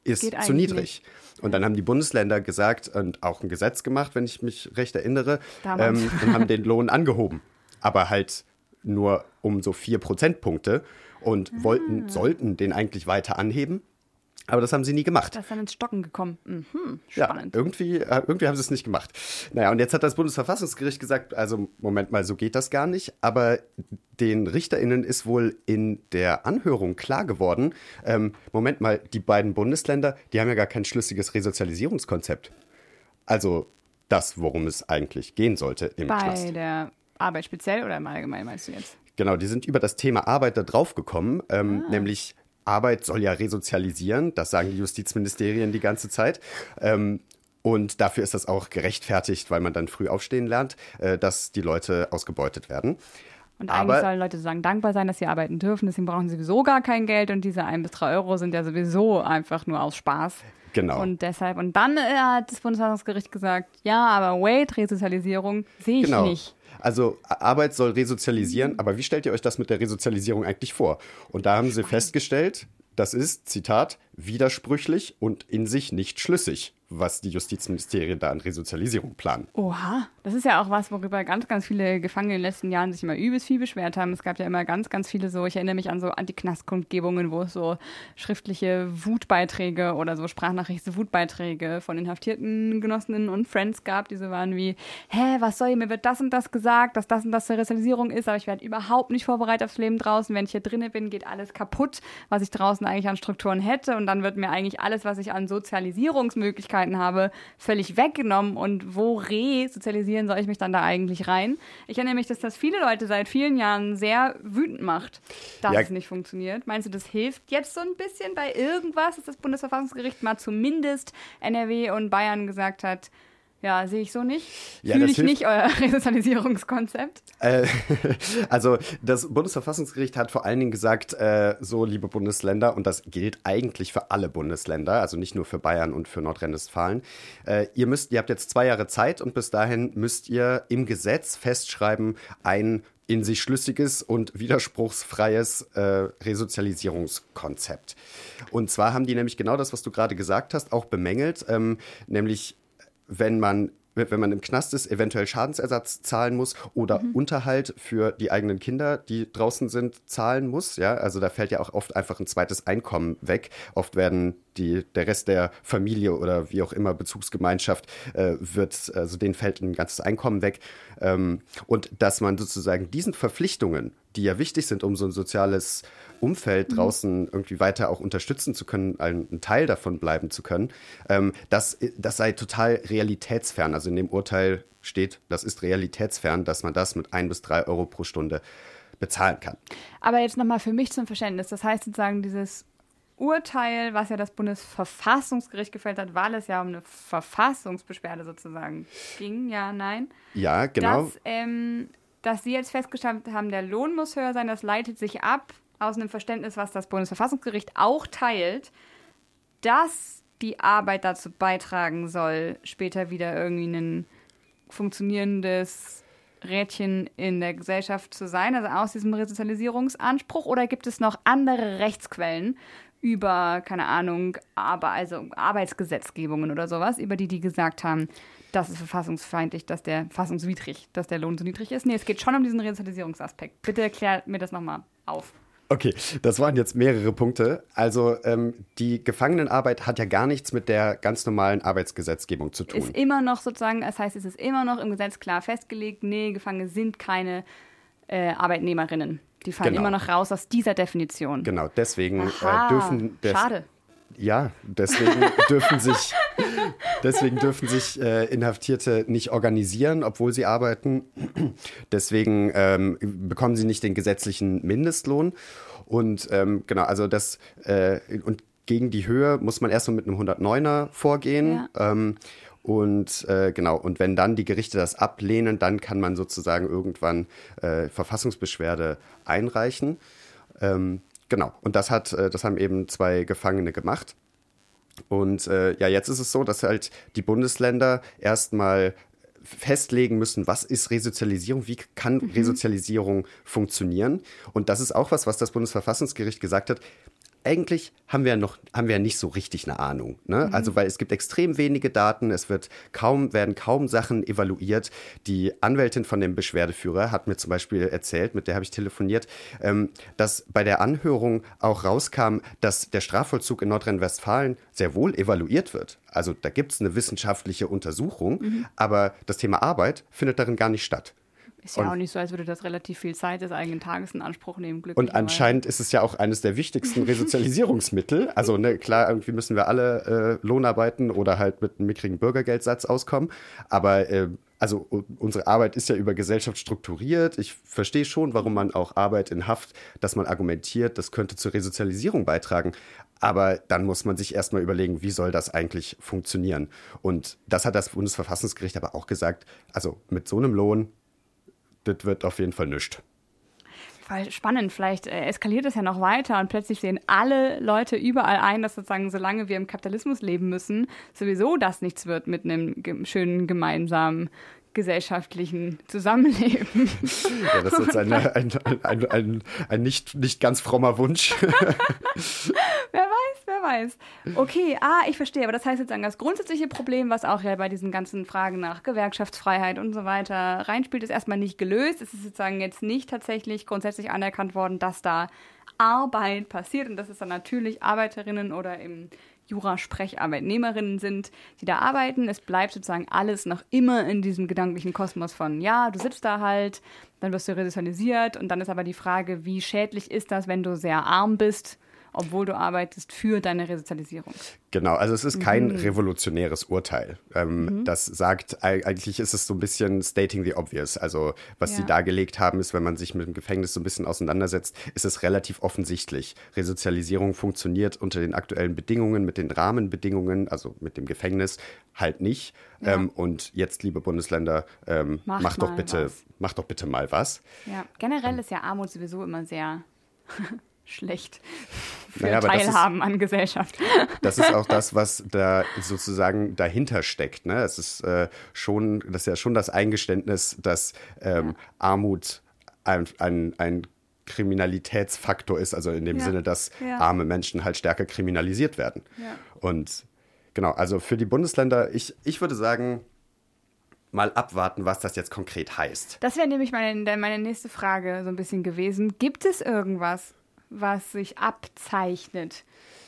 ist zu niedrig. Nicht. Und dann haben die Bundesländer gesagt und auch ein Gesetz gemacht, wenn ich mich recht erinnere, ähm, und haben den Lohn angehoben. Aber halt nur um so vier Prozentpunkte und ah. wollten, sollten den eigentlich weiter anheben. Aber das haben sie nie gemacht. Das ist dann ins Stocken gekommen. Mhm, spannend. Ja, irgendwie, äh, irgendwie haben sie es nicht gemacht. Naja, und jetzt hat das Bundesverfassungsgericht gesagt, also Moment mal, so geht das gar nicht. Aber den RichterInnen ist wohl in der Anhörung klar geworden, ähm, Moment mal, die beiden Bundesländer, die haben ja gar kein schlüssiges Resozialisierungskonzept. Also das, worum es eigentlich gehen sollte im Bei Knast. Bei der Arbeit speziell oder im Allgemeinen meinst du jetzt? Genau, die sind über das Thema Arbeit da drauf gekommen, ähm, ah. nämlich Arbeit soll ja resozialisieren, das sagen die Justizministerien die ganze Zeit. Ähm, und dafür ist das auch gerechtfertigt, weil man dann früh aufstehen lernt, äh, dass die Leute ausgebeutet werden. Und eigentlich Aber, sollen Leute sagen, dankbar sein, dass sie arbeiten dürfen, deswegen brauchen sie sowieso gar kein Geld und diese ein bis drei Euro sind ja sowieso einfach nur aus Spaß. Genau. Und deshalb, und dann äh, hat das Bundesverfassungsgericht gesagt, ja, aber wait, Resozialisierung sehe ich genau. nicht. Also Arbeit soll resozialisieren, aber wie stellt ihr euch das mit der Resozialisierung eigentlich vor? Und da haben sie festgestellt, das ist, Zitat, widersprüchlich und in sich nicht schlüssig was die Justizministerien da an Resozialisierung planen. Oha, das ist ja auch was, worüber ganz, ganz viele Gefangene in den letzten Jahren sich immer übelst viel beschwert haben. Es gab ja immer ganz, ganz viele so, ich erinnere mich an so Antiknastkundgebungen, wo es so schriftliche Wutbeiträge oder so sprachnachrichten Wutbeiträge von inhaftierten Genossinnen und Friends gab, die so waren wie, hä, was soll ich, mir wird das und das gesagt, dass das und das zur Resozialisierung ist, aber ich werde überhaupt nicht vorbereitet aufs Leben draußen. Wenn ich hier drinnen bin, geht alles kaputt, was ich draußen eigentlich an Strukturen hätte und dann wird mir eigentlich alles, was ich an Sozialisierungsmöglichkeiten Möglichkeiten habe, völlig weggenommen. Und wo resozialisieren soll ich mich dann da eigentlich rein? Ich erinnere mich, dass das viele Leute seit vielen Jahren sehr wütend macht, dass ja. es nicht funktioniert. Meinst du, das hilft jetzt so ein bisschen bei irgendwas, dass das Bundesverfassungsgericht mal zumindest NRW und Bayern gesagt hat, ja, sehe ich so nicht. Ja, Fühle ich hilft. nicht euer Resozialisierungskonzept. Äh, also das Bundesverfassungsgericht hat vor allen Dingen gesagt, äh, so liebe Bundesländer, und das gilt eigentlich für alle Bundesländer, also nicht nur für Bayern und für Nordrhein-Westfalen, äh, ihr müsst, ihr habt jetzt zwei Jahre Zeit und bis dahin müsst ihr im Gesetz festschreiben, ein in sich schlüssiges und widerspruchsfreies äh, Resozialisierungskonzept. Und zwar haben die nämlich genau das, was du gerade gesagt hast, auch bemängelt, ähm, nämlich wenn man wenn man im Knast ist, eventuell Schadensersatz zahlen muss oder mhm. Unterhalt für die eigenen Kinder, die draußen sind, zahlen muss. Ja, also da fällt ja auch oft einfach ein zweites Einkommen weg. Oft werden die, der Rest der Familie oder wie auch immer Bezugsgemeinschaft äh, wird, also denen fällt ein ganzes Einkommen weg. Ähm, und dass man sozusagen diesen Verpflichtungen die ja wichtig sind, um so ein soziales Umfeld mhm. draußen irgendwie weiter auch unterstützen zu können, ein, ein Teil davon bleiben zu können, ähm, das, das sei total realitätsfern. Also in dem Urteil steht, das ist realitätsfern, dass man das mit ein bis drei Euro pro Stunde bezahlen kann. Aber jetzt nochmal für mich zum Verständnis. Das heißt sozusagen, dieses Urteil, was ja das Bundesverfassungsgericht gefällt hat, weil es ja um eine Verfassungsbeschwerde sozusagen ging, ja, nein. Ja, genau. Dass, ähm, dass Sie jetzt festgestellt haben, der Lohn muss höher sein, das leitet sich ab aus einem Verständnis, was das Bundesverfassungsgericht auch teilt, dass die Arbeit dazu beitragen soll, später wieder irgendwie ein funktionierendes Rädchen in der Gesellschaft zu sein, also aus diesem Resozialisierungsanspruch? Oder gibt es noch andere Rechtsquellen über, keine Ahnung, aber also Arbeitsgesetzgebungen oder sowas, über die die gesagt haben, das ist verfassungsfeindlich, dass der verfassungswidrig, dass der Lohn so niedrig ist? Nee, es geht schon um diesen Resozialisierungsaspekt. Bitte erklärt mir das nochmal auf. Okay, das waren jetzt mehrere Punkte. Also ähm, die Gefangenenarbeit hat ja gar nichts mit der ganz normalen Arbeitsgesetzgebung zu tun. Ist immer noch sozusagen, das heißt, es ist immer noch im Gesetz klar festgelegt, nee, Gefangene sind keine äh, Arbeitnehmerinnen. Die fallen genau. immer noch raus aus dieser Definition. Genau, deswegen äh, dürfen. Des Schade. Ja, deswegen dürfen sich, deswegen dürfen sich äh, Inhaftierte nicht organisieren, obwohl sie arbeiten. Deswegen ähm, bekommen sie nicht den gesetzlichen Mindestlohn. Und ähm, genau, also das äh, und gegen die Höhe muss man erstmal mit einem 109er vorgehen. Ja. Ähm, und äh, genau, und wenn dann die Gerichte das ablehnen, dann kann man sozusagen irgendwann äh, Verfassungsbeschwerde einreichen. Ähm, genau, und das hat, äh, das haben eben zwei Gefangene gemacht. Und äh, ja, jetzt ist es so, dass halt die Bundesländer erstmal festlegen müssen, was ist Resozialisierung, wie kann mhm. Resozialisierung funktionieren. Und das ist auch was, was das Bundesverfassungsgericht gesagt hat eigentlich haben wir noch, haben wir nicht so richtig eine Ahnung. Ne? Mhm. Also, weil es gibt extrem wenige Daten, es wird kaum, werden kaum Sachen evaluiert. Die Anwältin von dem Beschwerdeführer hat mir zum Beispiel erzählt, mit der habe ich telefoniert, ähm, dass bei der Anhörung auch rauskam, dass der Strafvollzug in Nordrhein-Westfalen sehr wohl evaluiert wird. Also da gibt es eine wissenschaftliche Untersuchung, mhm. aber das Thema Arbeit findet darin gar nicht statt. Ist ja und, auch nicht so, als würde das relativ viel Zeit des eigenen Tages in Anspruch nehmen. Und anscheinend ist es ja auch eines der wichtigsten Resozialisierungsmittel. Also ne, klar, irgendwie müssen wir alle äh, Lohnarbeiten oder halt mit einem mickrigen Bürgergeldsatz auskommen. Aber äh, also unsere Arbeit ist ja über Gesellschaft strukturiert. Ich verstehe schon, warum man auch Arbeit in Haft, dass man argumentiert, das könnte zur Resozialisierung beitragen. Aber dann muss man sich erstmal überlegen, wie soll das eigentlich funktionieren? Und das hat das Bundesverfassungsgericht aber auch gesagt. Also mit so einem Lohn das wird auf jeden Fall nichts. Spannend, vielleicht äh, eskaliert es ja noch weiter und plötzlich sehen alle Leute überall ein, dass sozusagen, solange wir im Kapitalismus leben müssen, sowieso das nichts wird mit einem schönen gemeinsamen gesellschaftlichen Zusammenleben. Ja, das ist jetzt ein, ein, ein, ein, nicht, nicht ganz frommer Wunsch. wer weiß. Okay, ah, ich verstehe. Aber das heißt jetzt das grundsätzliche Problem, was auch ja bei diesen ganzen Fragen nach Gewerkschaftsfreiheit und so weiter reinspielt, ist erstmal nicht gelöst. Es ist sozusagen jetzt nicht tatsächlich grundsätzlich anerkannt worden, dass da Arbeit passiert und dass es dann natürlich Arbeiterinnen oder im Jura-Sprecharbeitnehmerinnen sind, die da arbeiten. Es bleibt sozusagen alles noch immer in diesem gedanklichen Kosmos von, ja, du sitzt da halt, dann wirst du resozialisiert und dann ist aber die Frage, wie schädlich ist das, wenn du sehr arm bist obwohl du arbeitest für deine Resozialisierung. Genau, also es ist kein mhm. revolutionäres Urteil. Ähm, mhm. Das sagt, eigentlich ist es so ein bisschen stating the obvious. Also was ja. sie dargelegt haben, ist, wenn man sich mit dem Gefängnis so ein bisschen auseinandersetzt, ist es relativ offensichtlich. Resozialisierung funktioniert unter den aktuellen Bedingungen, mit den Rahmenbedingungen, also mit dem Gefängnis halt nicht. Ja. Ähm, und jetzt, liebe Bundesländer, ähm, macht, macht doch bitte, was. macht doch bitte mal was. Ja, generell ist ja Armut sowieso immer sehr schlecht für naja, Teilhaben ist, an Gesellschaft. Das ist auch das, was da sozusagen dahinter steckt. Ne? Es ist äh, schon, das ist ja schon das Eingeständnis, dass ähm, ja. Armut ein, ein, ein Kriminalitätsfaktor ist, also in dem ja. Sinne, dass ja. arme Menschen halt stärker kriminalisiert werden. Und genau, also für die Bundesländer, ich, ich würde sagen, mal abwarten, was das jetzt konkret heißt. Das wäre nämlich meine, meine nächste Frage so ein bisschen gewesen. Gibt es irgendwas, was sich abzeichnet,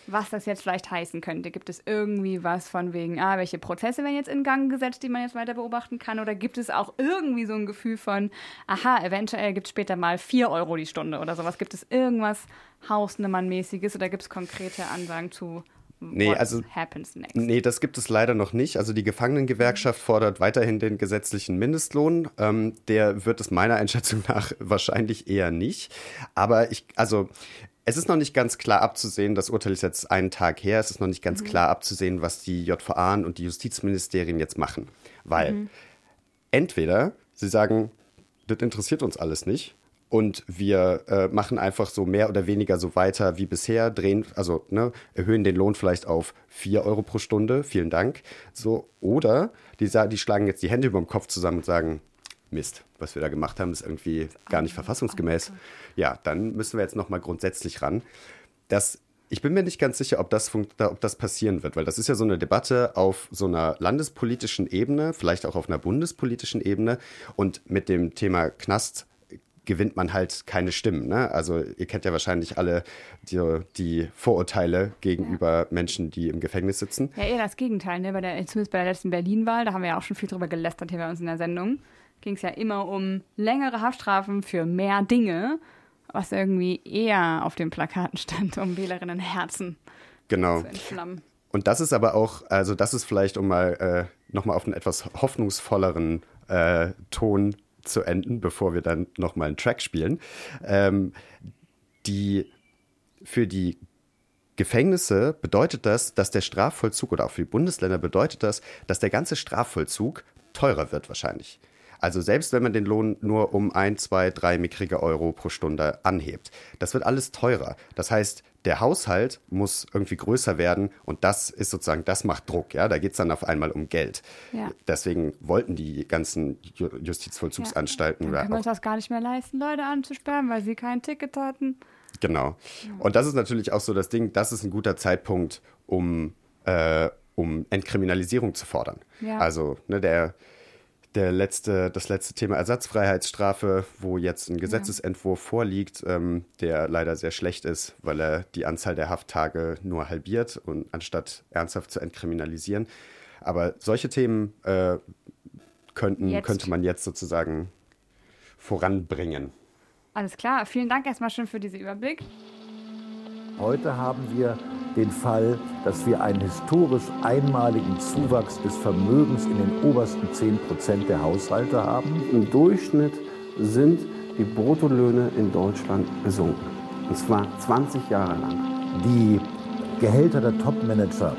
was das jetzt vielleicht heißen könnte? Gibt es irgendwie was von wegen, ah, welche Prozesse werden jetzt in Gang gesetzt, die man jetzt weiter beobachten kann? Oder gibt es auch irgendwie so ein Gefühl von, aha, eventuell gibt es später mal 4 Euro die Stunde oder sowas? Gibt es irgendwas Hausnummernmäßiges oder gibt es konkrete Ansagen zu Nee, also, nee, das gibt es leider noch nicht. Also die Gefangenengewerkschaft fordert weiterhin den gesetzlichen Mindestlohn. Ähm, der wird es meiner Einschätzung nach wahrscheinlich eher nicht. Aber ich, also es ist noch nicht ganz klar abzusehen, das Urteil ist jetzt einen Tag her, es ist noch nicht ganz mhm. klar abzusehen, was die JVA und die Justizministerien jetzt machen. Weil mhm. entweder sie sagen, das interessiert uns alles nicht und wir äh, machen einfach so mehr oder weniger so weiter wie bisher, drehen, also ne, erhöhen den Lohn vielleicht auf 4 Euro pro Stunde, vielen Dank. So, oder die, die schlagen jetzt die Hände über dem Kopf zusammen und sagen, Mist, was wir da gemacht haben, ist irgendwie gar nicht verfassungsgemäß. Ja, dann müssen wir jetzt nochmal grundsätzlich ran. Das ich bin mir nicht ganz sicher, ob das, ob das passieren wird, weil das ist ja so eine Debatte auf so einer landespolitischen Ebene, vielleicht auch auf einer bundespolitischen Ebene. Und mit dem Thema Knast gewinnt man halt keine Stimmen. Ne? Also ihr kennt ja wahrscheinlich alle die, die Vorurteile gegenüber ja. Menschen, die im Gefängnis sitzen. Ja, eher das Gegenteil. Ne? Bei der, zumindest bei der letzten Berlin-Wahl, da haben wir ja auch schon viel drüber gelästert hier bei uns in der Sendung, ging es ja immer um längere Haftstrafen für mehr Dinge, was irgendwie eher auf den Plakaten stand, um Wählerinnen Herzen genau. zu entflammen. Und das ist aber auch, also das ist vielleicht, um mal äh, nochmal auf einen etwas hoffnungsvolleren äh, Ton zu enden, bevor wir dann nochmal einen Track spielen. Ähm, die für die Gefängnisse bedeutet das, dass der Strafvollzug oder auch für die Bundesländer bedeutet das, dass der ganze Strafvollzug teurer wird wahrscheinlich. Also selbst wenn man den Lohn nur um ein, zwei, drei mickrige Euro pro Stunde anhebt, das wird alles teurer. Das heißt, der Haushalt muss irgendwie größer werden und das ist sozusagen, das macht Druck, ja, da geht es dann auf einmal um Geld. Ja. Deswegen wollten die ganzen Justizvollzugsanstalten. Ja. Dann können wir uns das gar nicht mehr leisten, Leute anzusperren, weil sie kein Ticket hatten. Genau. Und das ist natürlich auch so das Ding, das ist ein guter Zeitpunkt, um, äh, um Entkriminalisierung zu fordern. Ja. Also, ne, der der letzte, das letzte Thema Ersatzfreiheitsstrafe, wo jetzt ein Gesetzesentwurf ja. vorliegt, ähm, der leider sehr schlecht ist, weil er die Anzahl der Hafttage nur halbiert und anstatt ernsthaft zu entkriminalisieren. Aber solche Themen äh, könnten, könnte man jetzt sozusagen voranbringen. Alles klar, vielen Dank erstmal schon für diesen Überblick. Heute haben wir den Fall, dass wir einen historisch einmaligen Zuwachs des Vermögens in den obersten 10 Prozent der Haushalte haben. Im Durchschnitt sind die Bruttolöhne in Deutschland gesunken. Und zwar 20 Jahre lang. Die Gehälter der Topmanager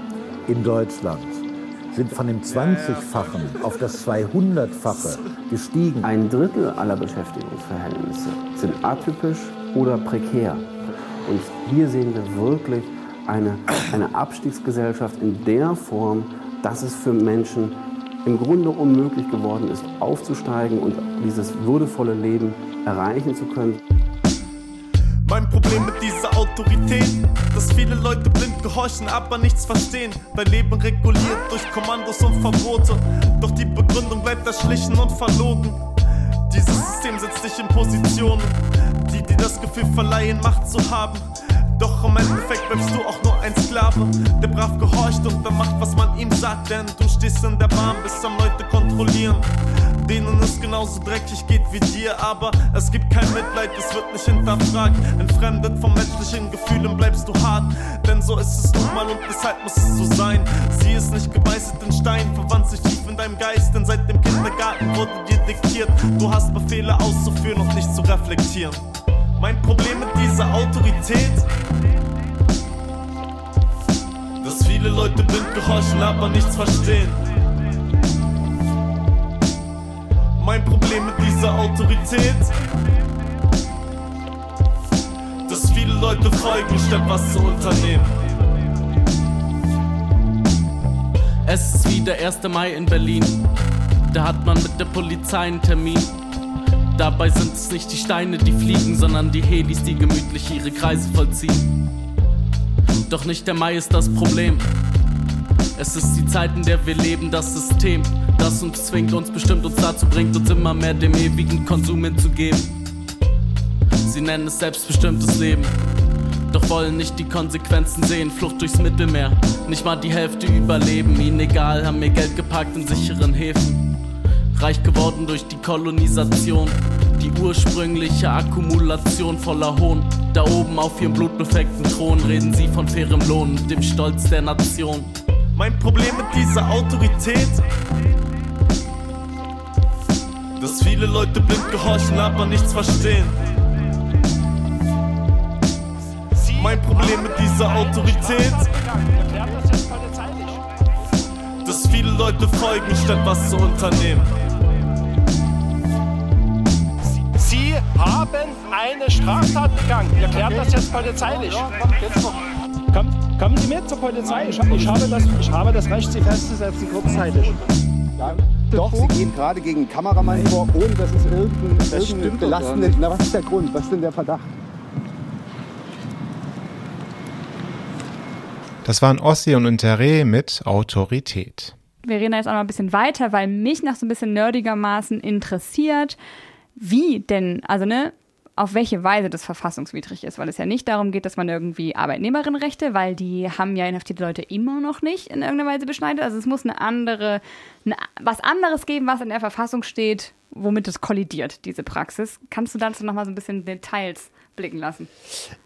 in Deutschland sind von dem 20-fachen auf das 200-fache gestiegen. Ein Drittel aller Beschäftigungsverhältnisse sind atypisch oder prekär. Und hier sehen wir wirklich eine, eine Abstiegsgesellschaft in der Form, dass es für Menschen im Grunde unmöglich geworden ist, aufzusteigen und dieses würdevolle Leben erreichen zu können. Mein Problem mit dieser Autorität, dass viele Leute blind gehorchen, aber nichts verstehen. Dein Leben reguliert durch Kommandos und Verbote, doch die Begründung bleibt erschlichen und verlogen. Dieses System setzt dich in Positionen, die dir das Gefühl verleihen, Macht zu haben. Doch im Endeffekt bleibst du auch nur ein Sklave, der brav gehorcht und dann macht, was man ihm sagt. Denn du stehst in der Bahn, bist am Leute kontrollieren. Denen es genauso dreckig geht wie dir, aber es gibt kein Mitleid, es wird nicht hinterfragt. Entfremdet von menschlichen Gefühlen bleibst du hart, so ist es nun mal und deshalb muss es so sein. Sie ist nicht gemeißelt in Stein, verwandt sich tief in deinem Geist, denn seit dem Kindergarten wurde dir diktiert, du hast Befehle auszuführen und nicht zu reflektieren. Mein Problem mit dieser Autorität, dass viele Leute blind gehorchen, aber nichts verstehen. Mein Problem mit dieser Autorität, dass viele Leute folgen, statt was zu unternehmen. Es ist wieder 1. Mai in Berlin. Da hat man mit der Polizei einen Termin. Dabei sind es nicht die Steine, die fliegen, sondern die Helis, die gemütlich ihre Kreise vollziehen. Doch nicht der Mai ist das Problem. Es ist die Zeit, in der wir leben, das System, das uns zwingt, uns bestimmt uns dazu bringt, uns immer mehr dem ewigen Konsum hinzugeben. Sie nennen es selbstbestimmtes Leben. doch wollen nicht die Konsequenzen sehen. Flucht durchs Mittelmeer, nicht mal die Hälfte überleben. Ihnen egal, haben mir Geld geparkt in sicheren Häfen. Reich geworden durch die Kolonisation, die ursprüngliche Akkumulation voller Hohn. Da oben auf ihrem blutbefleckten Thron reden sie von fairem Lohn und dem Stolz der Nation. Mein Problem mit dieser Autorität, dass viele Leute blind gehorchen, aber nichts verstehen. Mein Problem mit dieser Autorität, dass viele Leute folgen, statt was zu unternehmen. Sie haben eine Straftat begangen. Ihr klärt das jetzt polizeilich. Kommen, kommen Sie mit zur Polizei. Ich, ich, habe das, ich habe das Recht, Sie festzusetzen, kurzzeitig. Doch, Sie gehen gerade gegen einen Kameramann vor, ohne dass es irgendein, irgendein belastenden. Na, was ist der Grund? Was ist denn der Verdacht? Das waren Ossi und Interé mit Autorität. Wir reden jetzt auch noch ein bisschen weiter, weil mich nach so ein bisschen nerdigermaßen interessiert, wie denn, also ne, auf welche Weise das verfassungswidrig ist, weil es ja nicht darum geht, dass man irgendwie Arbeitnehmerinnenrechte, weil die haben ja inhaftierte Leute immer noch nicht in irgendeiner Weise beschneidet. Also es muss eine andere, eine, was anderes geben, was in der Verfassung steht, womit es kollidiert, diese Praxis. Kannst du dazu nochmal so ein bisschen Details blicken lassen?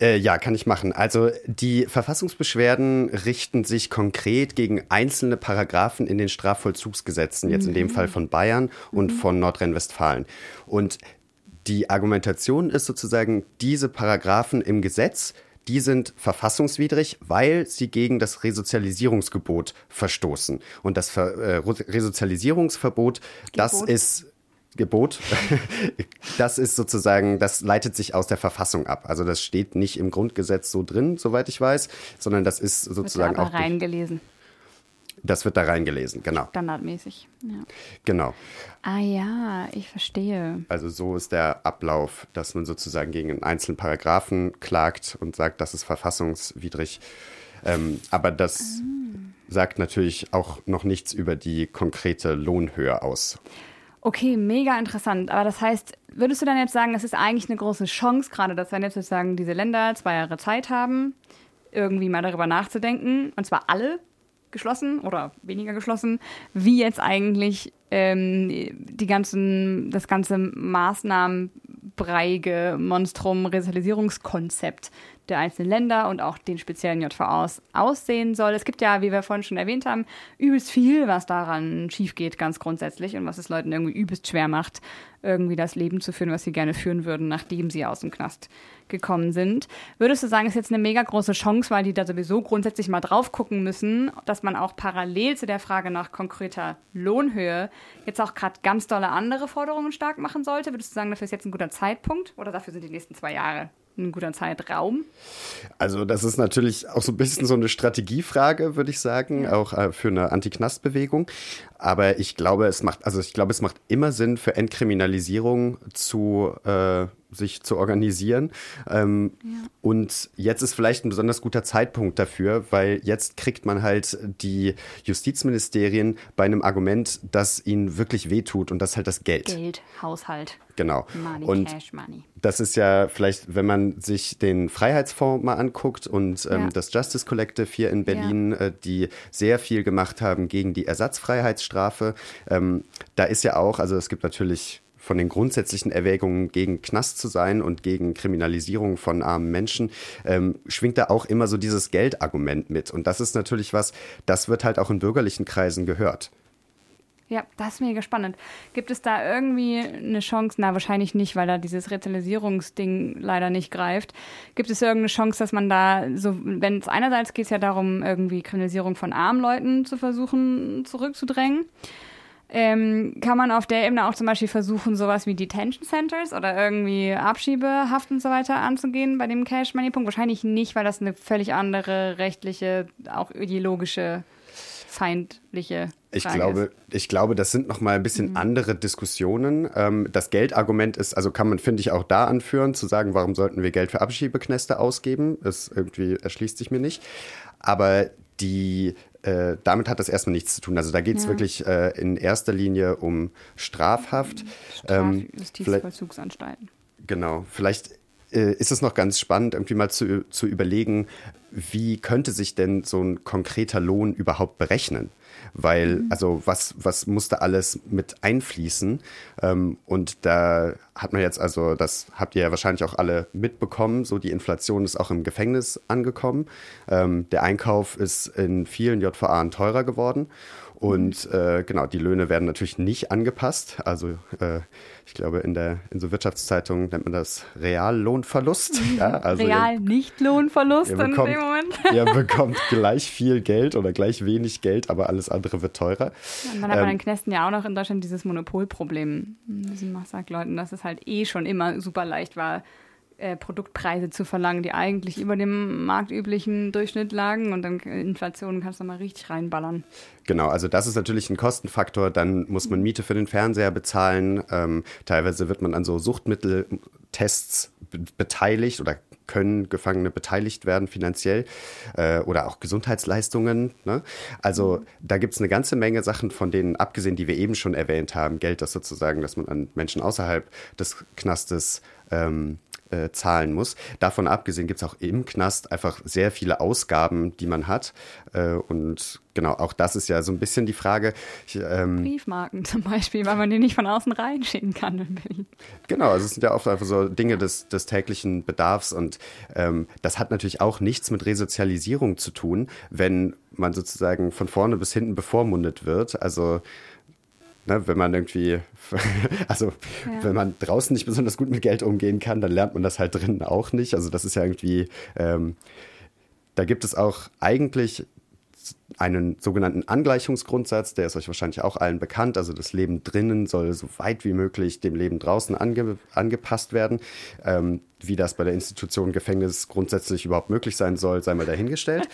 Äh, ja, kann ich machen. Also die Verfassungsbeschwerden richten sich konkret gegen einzelne Paragraphen in den Strafvollzugsgesetzen, jetzt in dem Fall von Bayern und von Nordrhein-Westfalen. Und die Argumentation ist sozusagen, diese Paragraphen im Gesetz, die sind verfassungswidrig, weil sie gegen das Resozialisierungsgebot verstoßen. Und das Ver äh, Resozialisierungsverbot, das Gebot. ist Gebot, das ist sozusagen, das leitet sich aus der Verfassung ab. Also das steht nicht im Grundgesetz so drin, soweit ich weiß, sondern das ist sozusagen Wird aber auch. durch- reingelesen, Das wird da reingelesen, genau. standardmäßig. Ja. Genau. Ah ja, ich verstehe. Also so ist der Ablauf, dass man sozusagen gegen einen einzelnen Paragraphen klagt und sagt, das ist verfassungswidrig. Ähm, aber das sagt natürlich auch noch nichts über die konkrete Lohnhöhe aus. Okay, mega interessant. Aber das heißt, würdest du dann jetzt sagen, es ist eigentlich eine große Chance, gerade dass wenn jetzt sozusagen diese Länder zwei Jahre Zeit haben, irgendwie mal darüber nachzudenken, und zwar alle geschlossen oder weniger geschlossen, wie jetzt eigentlich ähm, die ganzen, das ganze maßnahmenbreige Monstrum Resozialisierungskonzept der einzelnen Länder und auch den speziellen JVAs aussehen soll. Es gibt ja, wie wir vorhin schon erwähnt haben, übelst viel, was daran schief geht, ganz grundsätzlich und was es Leuten irgendwie übelst schwer macht, irgendwie das Leben zu führen, was sie gerne führen würden, nachdem sie aus dem Knast gekommen sind. Würdest du sagen, ist jetzt eine mega große Chance, weil die da sowieso grundsätzlich mal drauf gucken müssen, dass man auch parallel zu der Frage nach konkreter Lohnhöhe jetzt auch gerade ganz dolle andere Forderungen stark machen sollte? Würdest du sagen, dafür ist jetzt ein guter Zeitpunkt oder dafür sind die nächsten zwei Jahre ein guter Zeitraum? Also das ist natürlich auch so ein bisschen so eine Strategiefrage, würde ich sagen, auch äh, für eine Anti-Knast-Bewegung. Aber ich glaube, es macht, also ich glaube, es macht immer Sinn für Entkriminalisierung zu äh, sich zu organisieren. Ähm, Und jetzt ist vielleicht ein besonders guter Zeitpunkt dafür, weil jetzt kriegt man halt die Justizministerien bei einem Argument, das ihnen wirklich wehtut und das halt das Geld. Geld, Haushalt. Genau. Money, und Cash, Money. das ist ja vielleicht, wenn man sich den Freiheitsfonds mal anguckt und ähm, Ja. das Justice Collective hier in Berlin, äh, die sehr viel gemacht haben gegen die Ersatzfreiheitsstrafe. Ähm, da ist ja auch, also es gibt natürlich von den grundsätzlichen Erwägungen gegen Knast zu sein und gegen Kriminalisierung von armen Menschen, ähm, schwingt da auch immer so dieses Geldargument mit. Und das ist natürlich was, das wird halt auch in bürgerlichen Kreisen gehört. Ja, das ist mega spannend. Gibt es da irgendwie eine Chance? Na, wahrscheinlich nicht, weil da dieses Retaillisierungsding leider nicht greift. Gibt es irgendeine Chance, dass man da so, wenn es einerseits geht es ja darum, irgendwie Kriminalisierung von armen Leuten zu versuchen zurückzudrängen. Ähm, kann man auf der Ebene auch zum Beispiel versuchen, sowas wie Detention Centers oder irgendwie Abschiebehaft und so weiter anzugehen bei dem Cash Money Punkt? Wahrscheinlich nicht, weil das eine völlig andere rechtliche, auch ideologische, feindliche Ich Frage glaube, ist. ich glaube, das sind noch mal ein bisschen andere Diskussionen. Ähm, das Geldargument ist, also kann man, finde ich, auch da anführen, zu sagen, warum sollten wir Geld für Abschiebeknäste ausgeben? Das irgendwie erschließt sich mir nicht. Aber die, äh, damit hat das erstmal nichts zu tun. Also da geht es Ja. wirklich äh, in erster Linie um Strafhaft. Ähm, vielleicht- Justizvollzugsanstalten. Genau, vielleicht äh, ist es noch ganz spannend, irgendwie mal zu, zu überlegen, wie könnte sich denn so ein konkreter Lohn überhaupt berechnen? Weil, mhm. also was, was musste alles mit einfließen? Ähm, und da hat man jetzt, also das habt ihr ja wahrscheinlich auch alle mitbekommen, so die Inflation ist auch im Gefängnis angekommen. Ähm, der Einkauf ist in vielen JVA teurer geworden. Und äh, genau, die Löhne werden natürlich nicht angepasst. Also äh, ich glaube, in der in so Wirtschaftszeitungen nennt man das Reallohnverlust. Ja, also Real-Nicht-Lohnverlust in dem Moment. ihr bekommt gleich viel Geld oder gleich wenig Geld, aber alles andere wird teurer. Ja, und dann ähm, hat man in Knästen ja auch noch in Deutschland dieses Monopolproblem, diesen Massagleuten, dass es halt eh schon immer super leicht war, äh, Produktpreise zu verlangen, die eigentlich über dem marktüblichen Durchschnitt lagen und dann Inflation kannst du mal richtig reinballern. Genau, also das ist natürlich ein Kostenfaktor. Dann muss man Miete für den Fernseher bezahlen. Ähm, teilweise wird man an so Suchtmitteltests beteiligt oder können Gefangene beteiligt werden finanziell äh, oder auch Gesundheitsleistungen. Ne? Also da gibt es eine ganze Menge Sachen, von denen abgesehen, die wir eben schon erwähnt haben, Geld, das sozusagen, dass man an Menschen außerhalb des Knastes ähm, äh, zahlen muss. Davon abgesehen gibt es auch im Knast einfach sehr viele Ausgaben, die man hat. Äh, und genau, auch das ist ja so ein bisschen die Frage. Ich, ähm, Briefmarken zum Beispiel, weil man die nicht von außen reinschicken kann in Berlin. Genau, also es sind ja oft einfach so Dinge des, des täglichen Bedarfs und ähm, das hat natürlich auch nichts mit Resozialisierung zu tun, wenn man sozusagen von vorne bis hinten bevormundet wird. Also Ne, wenn man irgendwie, also ja. wenn man draußen nicht besonders gut mit Geld umgehen kann, dann lernt man das halt drinnen auch nicht. Also das ist ja irgendwie, ähm, da gibt es auch eigentlich einen sogenannten Angleichungsgrundsatz, der ist euch wahrscheinlich auch allen bekannt. Also das Leben drinnen soll so weit wie möglich dem Leben draußen ange angepasst werden. Ähm, wie das bei der Institution Gefängnis grundsätzlich überhaupt möglich sein soll, sei mal dahingestellt.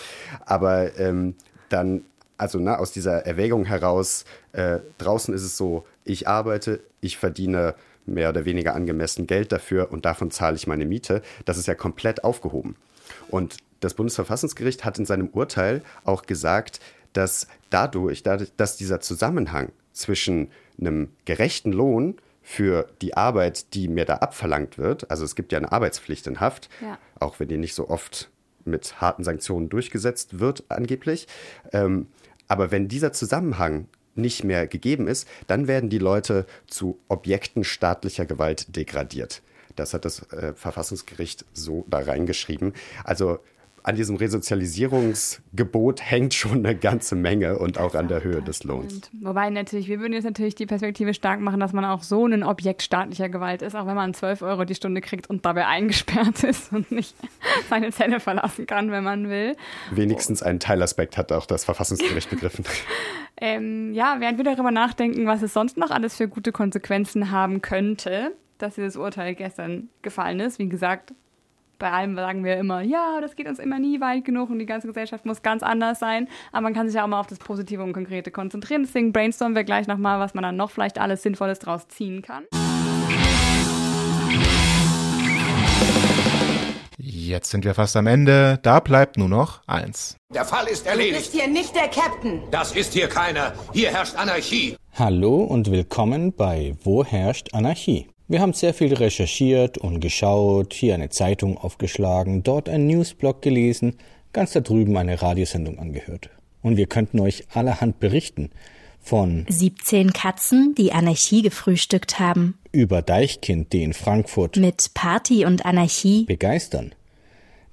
Aber ähm, dann also na, aus dieser Erwägung heraus, äh, draußen ist es so, ich arbeite, ich verdiene mehr oder weniger angemessen Geld dafür und davon zahle ich meine Miete. Das ist ja komplett aufgehoben. Und das Bundesverfassungsgericht hat in seinem Urteil auch gesagt, dass dadurch, dadurch dass dieser Zusammenhang zwischen einem gerechten Lohn für die Arbeit, die mir da abverlangt wird, also es gibt ja eine Arbeitspflicht in Haft, ja. auch wenn die nicht so oft mit harten Sanktionen durchgesetzt wird, angeblich, ähm, aber wenn dieser Zusammenhang nicht mehr gegeben ist, dann werden die Leute zu Objekten staatlicher Gewalt degradiert. Das hat das äh, Verfassungsgericht so da reingeschrieben. Also an diesem Resozialisierungsgebot hängt schon eine ganze Menge und auch an der Höhe des Lohns. Wobei natürlich, wir würden jetzt natürlich die Perspektive stark machen, dass man auch so ein Objekt staatlicher Gewalt ist, auch wenn man 12 Euro die Stunde kriegt und dabei eingesperrt ist und nicht seine Zelle verlassen kann, wenn man will. Wenigstens einen Teilaspekt hat auch das Verfassungsgericht begriffen. ähm, ja, während wir darüber nachdenken, was es sonst noch alles für gute Konsequenzen haben könnte, dass dieses Urteil gestern gefallen ist. Wie gesagt, bei allem sagen wir immer, ja, das geht uns immer nie weit genug und die ganze Gesellschaft muss ganz anders sein. Aber man kann sich ja auch mal auf das Positive und Konkrete konzentrieren. Deswegen brainstormen wir gleich nochmal, was man dann noch vielleicht alles Sinnvolles draus ziehen kann. Jetzt sind wir fast am Ende. Da bleibt nur noch eins. Der Fall ist erledigt. Du bist hier nicht der Captain. Das ist hier keiner. Hier herrscht Anarchie. Hallo und willkommen bei Wo herrscht Anarchie? Wir haben sehr viel recherchiert und geschaut, hier eine Zeitung aufgeschlagen, dort ein Newsblog gelesen, ganz da drüben eine Radiosendung angehört. Und wir könnten euch allerhand berichten von 17 Katzen, die Anarchie gefrühstückt haben, über Deichkind, die in Frankfurt mit Party und Anarchie begeistern,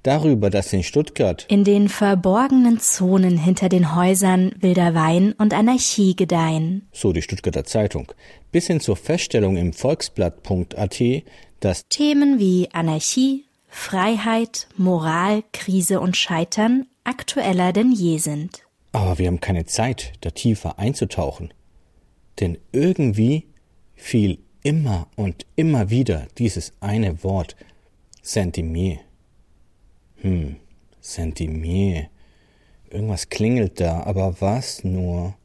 darüber, dass in Stuttgart in den verborgenen Zonen hinter den Häusern wilder Wein und Anarchie gedeihen. So die Stuttgarter Zeitung. Bis hin zur Feststellung im Volksblatt.at, dass Themen wie Anarchie, Freiheit, Moral, Krise und Scheitern aktueller denn je sind. Aber wir haben keine Zeit, da tiefer einzutauchen. Denn irgendwie fiel immer und immer wieder dieses eine Wort Sentimier hm, Sentimier. Irgendwas klingelt da, aber was nur?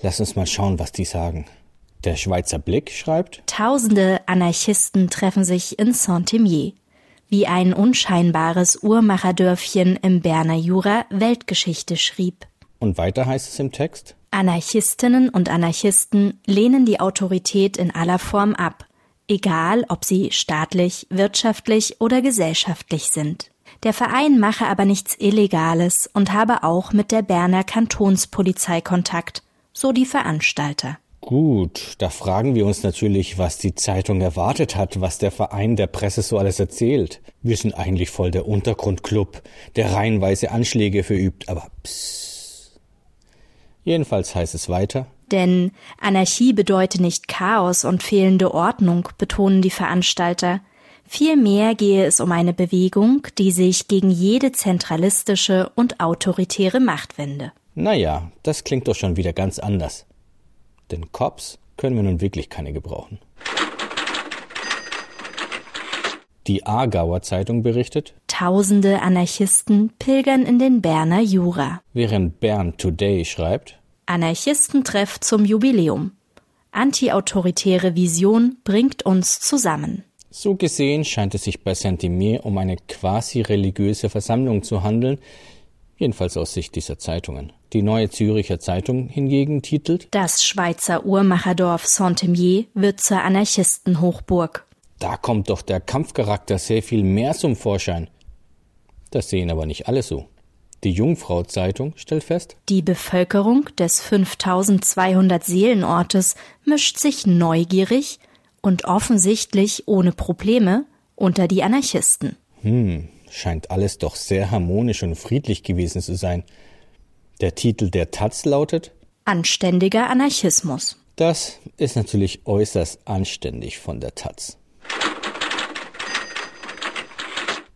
Lass uns mal schauen, was die sagen. Der Schweizer Blick schreibt: Tausende Anarchisten treffen sich in Saint-Imier. Wie ein unscheinbares Uhrmacherdörfchen im Berner Jura Weltgeschichte schrieb. Und weiter heißt es im Text: Anarchistinnen und Anarchisten lehnen die Autorität in aller Form ab egal ob sie staatlich, wirtschaftlich oder gesellschaftlich sind. Der Verein mache aber nichts Illegales und habe auch mit der Berner Kantonspolizei Kontakt, so die Veranstalter. Gut, da fragen wir uns natürlich, was die Zeitung erwartet hat, was der Verein der Presse so alles erzählt. Wir sind eigentlich voll der Untergrundclub, der reihenweise Anschläge verübt, aber psst. Jedenfalls heißt es weiter. Denn Anarchie bedeutet nicht Chaos und fehlende Ordnung, betonen die Veranstalter. Vielmehr gehe es um eine Bewegung, die sich gegen jede zentralistische und autoritäre Macht wende. Naja, das klingt doch schon wieder ganz anders. Denn Cops können wir nun wirklich keine gebrauchen. Die Aargauer Zeitung berichtet, Tausende Anarchisten pilgern in den Berner Jura. während Bern Today schreibt, Anarchistentreff zum Jubiläum. Antiautoritäre Vision bringt uns zusammen. So gesehen scheint es sich bei Saint-Imier um eine quasi religiöse Versammlung zu handeln, jedenfalls aus Sicht dieser Zeitungen. Die Neue Züricher Zeitung hingegen titelt Das Schweizer Uhrmacherdorf Saint-Imier wird zur Anarchistenhochburg. Da kommt doch der Kampfcharakter sehr viel mehr zum Vorschein. Das sehen aber nicht alle so. Die Jungfrau Zeitung stellt fest, Die Bevölkerung des 5200 Seelenortes mischt sich neugierig und offensichtlich ohne Probleme unter die Anarchisten. hm, scheint alles doch sehr harmonisch und friedlich gewesen zu sein. Der Titel der Taz lautet, Anständiger Anarchismus. das ist natürlich äußerst anständig von der Taz.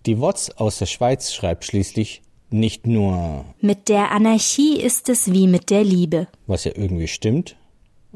Die WOTS aus der Schweiz schreibt schließlich nicht nur, Mit der Anarchie ist es wie mit der Liebe. was ja irgendwie stimmt,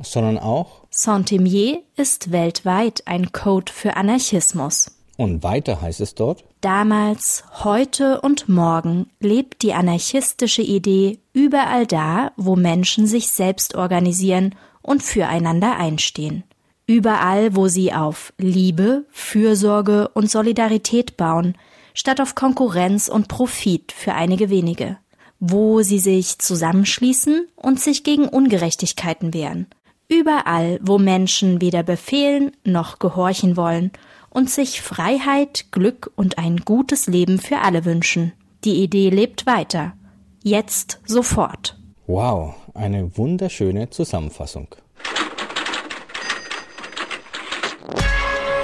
sondern auch, Saint-Imier ist weltweit ein Code für Anarchismus. Und weiter heißt es dort, Damals, heute und morgen lebt die anarchistische Idee überall da, wo Menschen sich selbst organisieren und füreinander einstehen. Überall, wo sie auf Liebe, Fürsorge und Solidarität bauen, statt auf Konkurrenz und Profit für einige wenige. Wo sie sich zusammenschließen und sich gegen Ungerechtigkeiten wehren. Überall, wo Menschen weder befehlen noch gehorchen wollen und sich Freiheit, Glück und ein gutes Leben für alle wünschen. Die Idee lebt weiter. Jetzt sofort. wow, eine wunderschöne Zusammenfassung.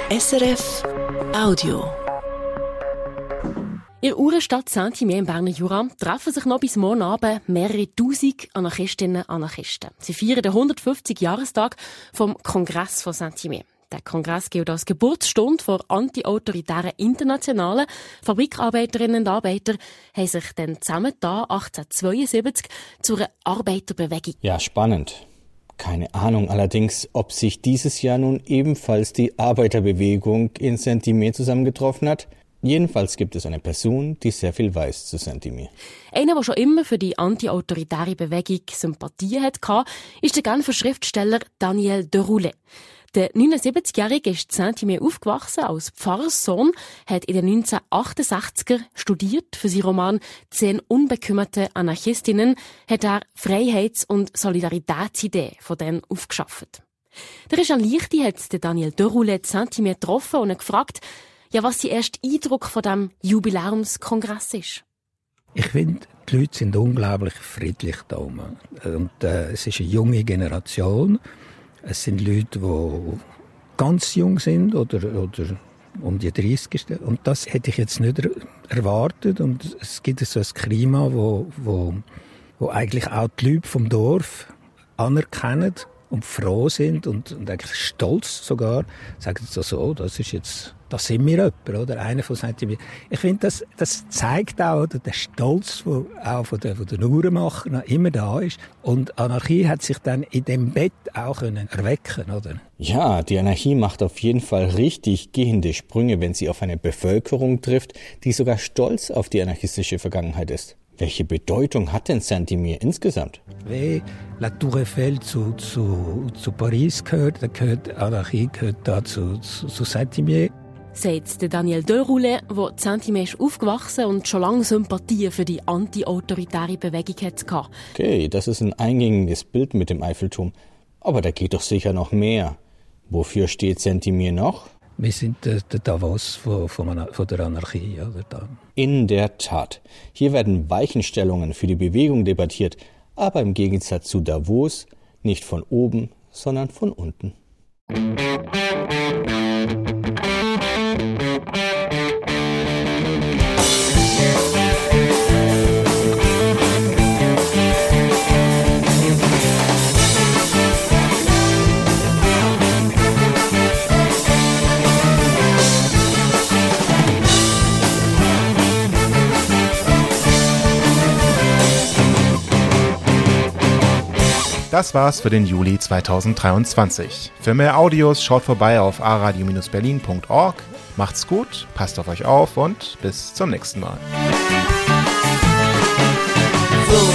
SRF Audio. In der Uhrenstadt Saint-Imier im Berner Jura treffen sich noch bis morgen Abend mehrere Tausend Anarchistinnen und Anarchisten. Sie feiern den 150-Jahrestag vom Kongress von Saint-Imier. Der Kongress gilt als Geburtsstunde vor anti-autoritären Internationalen. Fabrikarbeiterinnen und Arbeiter haben sich dann zusammen da 1872 zu einer Arbeiterbewegung Ja, spannend. Keine Ahnung allerdings, ob sich dieses Jahr nun ebenfalls die Arbeiterbewegung in Saint-Imier zusammengetroffen hat. Jedenfalls gibt es eine Person, die sehr viel weiß zu Saint-Imier. Einer, der schon immer für die anti-autoritäre Bewegung Sympathie hatte, ist der Genfer Schriftsteller Daniel de Roulet. Der 79-Jährige ist in Saint-Imier aufgewachsen als Pfarrerssohn, hat in den 1968er studiert. Für seinen Roman «Zehn unbekümmerte Anarchistinnen» hat er Freiheits- und Solidaritätsidee von denen aufgeschafft. Der Jean Lichti hat Daniel de Roulet in Saint-Imier getroffen und ihn gefragt, ja, was sein erster Eindruck von dem Jubiläumskongress ist. Ich finde, die Leute sind unglaublich friedlich da oben. Und äh, es ist eine junge Generation. Es sind Leute, die ganz jung sind oder, oder um die 30. Und das hätte ich jetzt nicht er erwartet. Und es gibt so ein Klima, wo, wo, wo eigentlich auch die Leute vom Dorf anerkennen und froh sind und, und eigentlich stolz sogar, sagen so, so, das ist jetzt, das sind wir jemand, oder? Einer von sagt Ich finde, das, das zeigt auch, oder, der Stolz, der auch von den, von den Uhrenmachern noch immer da ist. Und Anarchie hat sich dann in dem Bett auch können erwecken, oder? Ja, die Anarchie macht auf jeden Fall richtig gehende Sprünge, wenn sie auf eine Bevölkerung trifft, die sogar stolz auf die anarchistische Vergangenheit ist. Welche Bedeutung hat denn Saint-Imier insgesamt? Wie La Tour Eiffel zu, zu, zu Paris gehört, dann gehört Anarchie gehört da zu, zu, zu Saint-Imier. Sagt der Daniel de Roulet, der ist aufgewachsen und schon lange Sympathie für die anti-autoritäre Bewegung hatte. Okay, das ist ein eingängiges Bild mit dem Eiffelturm. Aber da geht doch sicher noch mehr. Wofür steht Sentimir noch? Wir sind der, der Davos von, der Anarchie. Oder. In der Tat. Hier werden Weichenstellungen für die Bewegung debattiert, aber im Gegensatz zu Davos nicht von oben, sondern von unten. Das war's für den Juli 2023. Für mehr Audios schaut vorbei auf aradio-berlin.org. Macht's gut, passt auf euch auf und bis zum nächsten Mal. Su,